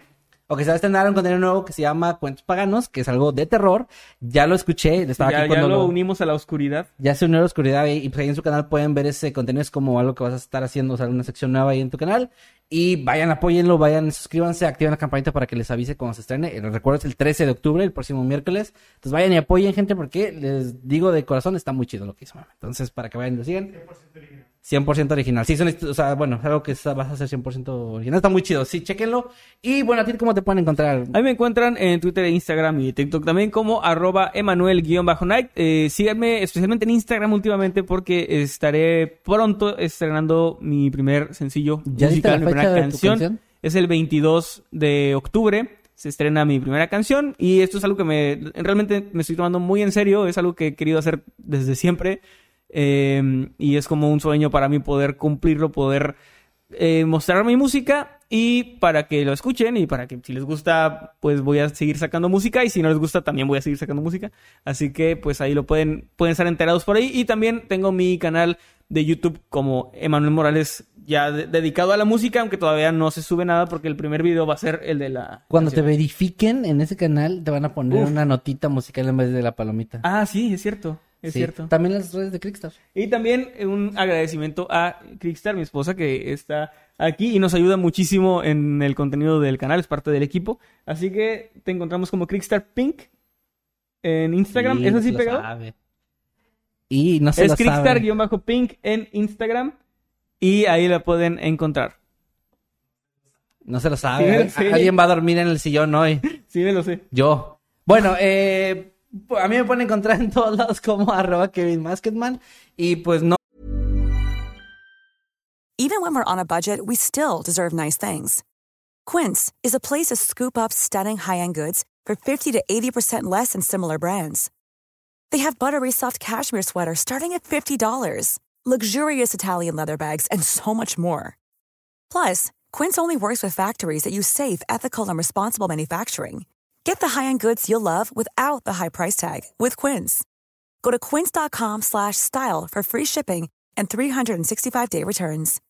Ok, se va a estrenar un contenido nuevo que se llama Cuentos Paganos, que es algo de terror. Ya lo escuché, estaba ya, aquí ya cuando lo lo- unimos a la oscuridad. ya se unió a la oscuridad y, y, pues ahí en su canal pueden ver ese contenido. Es como algo que vas a estar haciendo, o sea, una sección nueva ahí en tu canal. Y vayan, apóyenlo, vayan, suscríbanse, activen la campanita para que les avise cuando se estrene. Eh, Recuerda, es el 13 de octubre, el próximo miércoles. Entonces vayan y apoyen, gente, porque les digo de corazón, está muy chido lo que hizo. mami. Entonces, para que vayan y lo sigan. 100% original. Sí, son, o sea, bueno, es algo que vas a hacer 100% original. Está muy chido. Sí, chequenlo. Y bueno, a ti, ¿cómo te pueden encontrar? Ahí me encuentran en Twitter, Instagram y TikTok también como arroba Emanuel-Night. Eh, síganme especialmente en Instagram últimamente porque estaré pronto estrenando mi primer sencillo ¿Ya musical, la mi primera de tu canción. canción? Es el 22 de octubre. Se estrena mi primera canción y esto es algo que me realmente me estoy tomando muy en serio. Es algo que he querido hacer desde siempre. Eh, y es como un sueño para mí poder cumplirlo, poder eh, mostrar mi música y para que lo escuchen y para que si les gusta pues voy a seguir sacando música y si no les gusta también voy a seguir sacando música así que pues ahí lo pueden pueden estar enterados por ahí y también tengo mi canal de YouTube como Emanuel Morales ya de- dedicado a la música, aunque todavía no se sube nada porque el primer video va a ser el de la... Cuando te verifiquen en ese canal, te van a poner Uf. una notita musical en vez de la palomita. Ah, sí, es cierto, es Sí. cierto. También las redes de Crickstar. Y también un agradecimiento a Crickstar, mi esposa, que está aquí y nos ayuda muchísimo en el contenido del canal, es parte del equipo. Así que te encontramos como Crickstar Pink en Instagram. Sí, ¿Es así pegado? sabe. Y no se Es lo sabe. Crickstar-Pink en Instagram y ahí la pueden encontrar. No se lo sabe. Sí. Alguien va a dormir en el sillón hoy. Sí, me lo sé. Yo. Bueno, eh, a mí me pueden encontrar en todos lados como arroba Kevin Masketman. Y pues no Even when we're on a budget, we still deserve nice things. Quince is a place to scoop up stunning high-end goods for 50 to 80% less than similar brands. They have buttery soft cashmere sweaters starting at $50, luxurious Italian leather bags, and so much more. Plus, Quince only works with factories that use safe, ethical, and responsible manufacturing. Get the high-end goods you'll love without the high price tag with Quince. Go to quince.com slash style for free shipping and 365-day returns.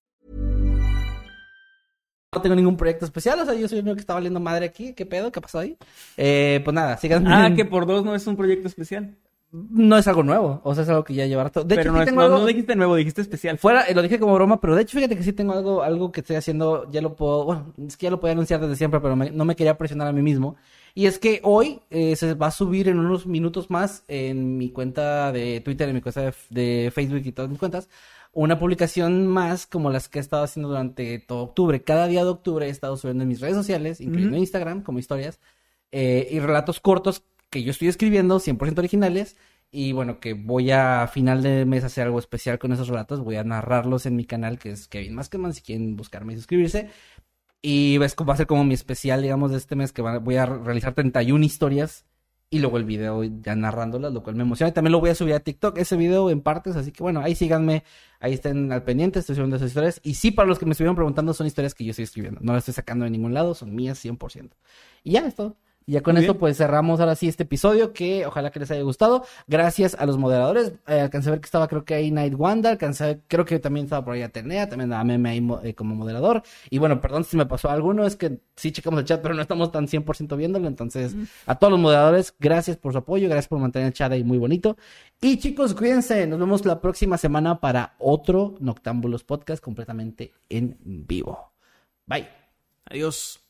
no tengo ningún proyecto especial. O sea, yo soy el único que está valiendo madre aquí. ¿Qué pedo? ¿Qué pasó ahí? Eh, pues nada, sigan. Ah, que por dos no es un proyecto especial. No es algo nuevo. O sea, es algo que ya llevará todo. De Pero hecho, no, sí es- tengo no- algo... no dijiste nuevo, dijiste especial. Fuera, eh, lo dije como broma, pero de hecho fíjate que sí tengo algo, algo que estoy haciendo, ya lo puedo, bueno, es que ya lo podía anunciar desde siempre, pero me- no me quería presionar a mí mismo. Y es que hoy eh, se va a subir en unos minutos más en mi cuenta de Twitter, en mi cuenta de, de Facebook y todas mis cuentas, una publicación más como las que he estado haciendo durante todo octubre. Cada día de octubre he estado subiendo en mis redes sociales, incluyendo. Instagram, como historias, eh, y relatos cortos que yo estoy escribiendo, 100% originales. Y bueno, que voy a final de mes hacer algo especial con esos relatos. Voy a narrarlos en mi canal, que es Kevin Maskerman, si quieren buscarme y suscribirse. Y ves va a ser como mi especial, digamos, de este mes, que voy a realizar 31 historias. Y luego el video ya narrándolas, lo cual me emociona. Y también lo voy a subir a TikTok, ese video en partes. Así que bueno, ahí síganme, ahí estén al pendiente, estoy subiendo esas historias. Y sí, para los que me estuvieron preguntando, son historias que yo estoy escribiendo. No las estoy sacando de ningún lado, son mías 100%. Y ya, es. Y ya con Muy esto, bien. pues cerramos ahora sí este episodio, que ojalá que les haya gustado. Gracias a los moderadores. Eh, alcancé a ver que estaba, creo que ahí Night Wanda. Alcancé a ver- creo que también estaba por ahí Atenea. También a Meme ahí mo- eh, como moderador. Y bueno, perdón si me pasó alguno. Es que sí checamos el chat, pero no estamos tan 100% viéndolo. Entonces, a todos los moderadores, gracias por su apoyo. Gracias por mantener el chat ahí muy bonito. Y chicos, cuídense. Nos vemos la próxima semana para otro Noctámbulos Podcast completamente en vivo. Bye. Adiós.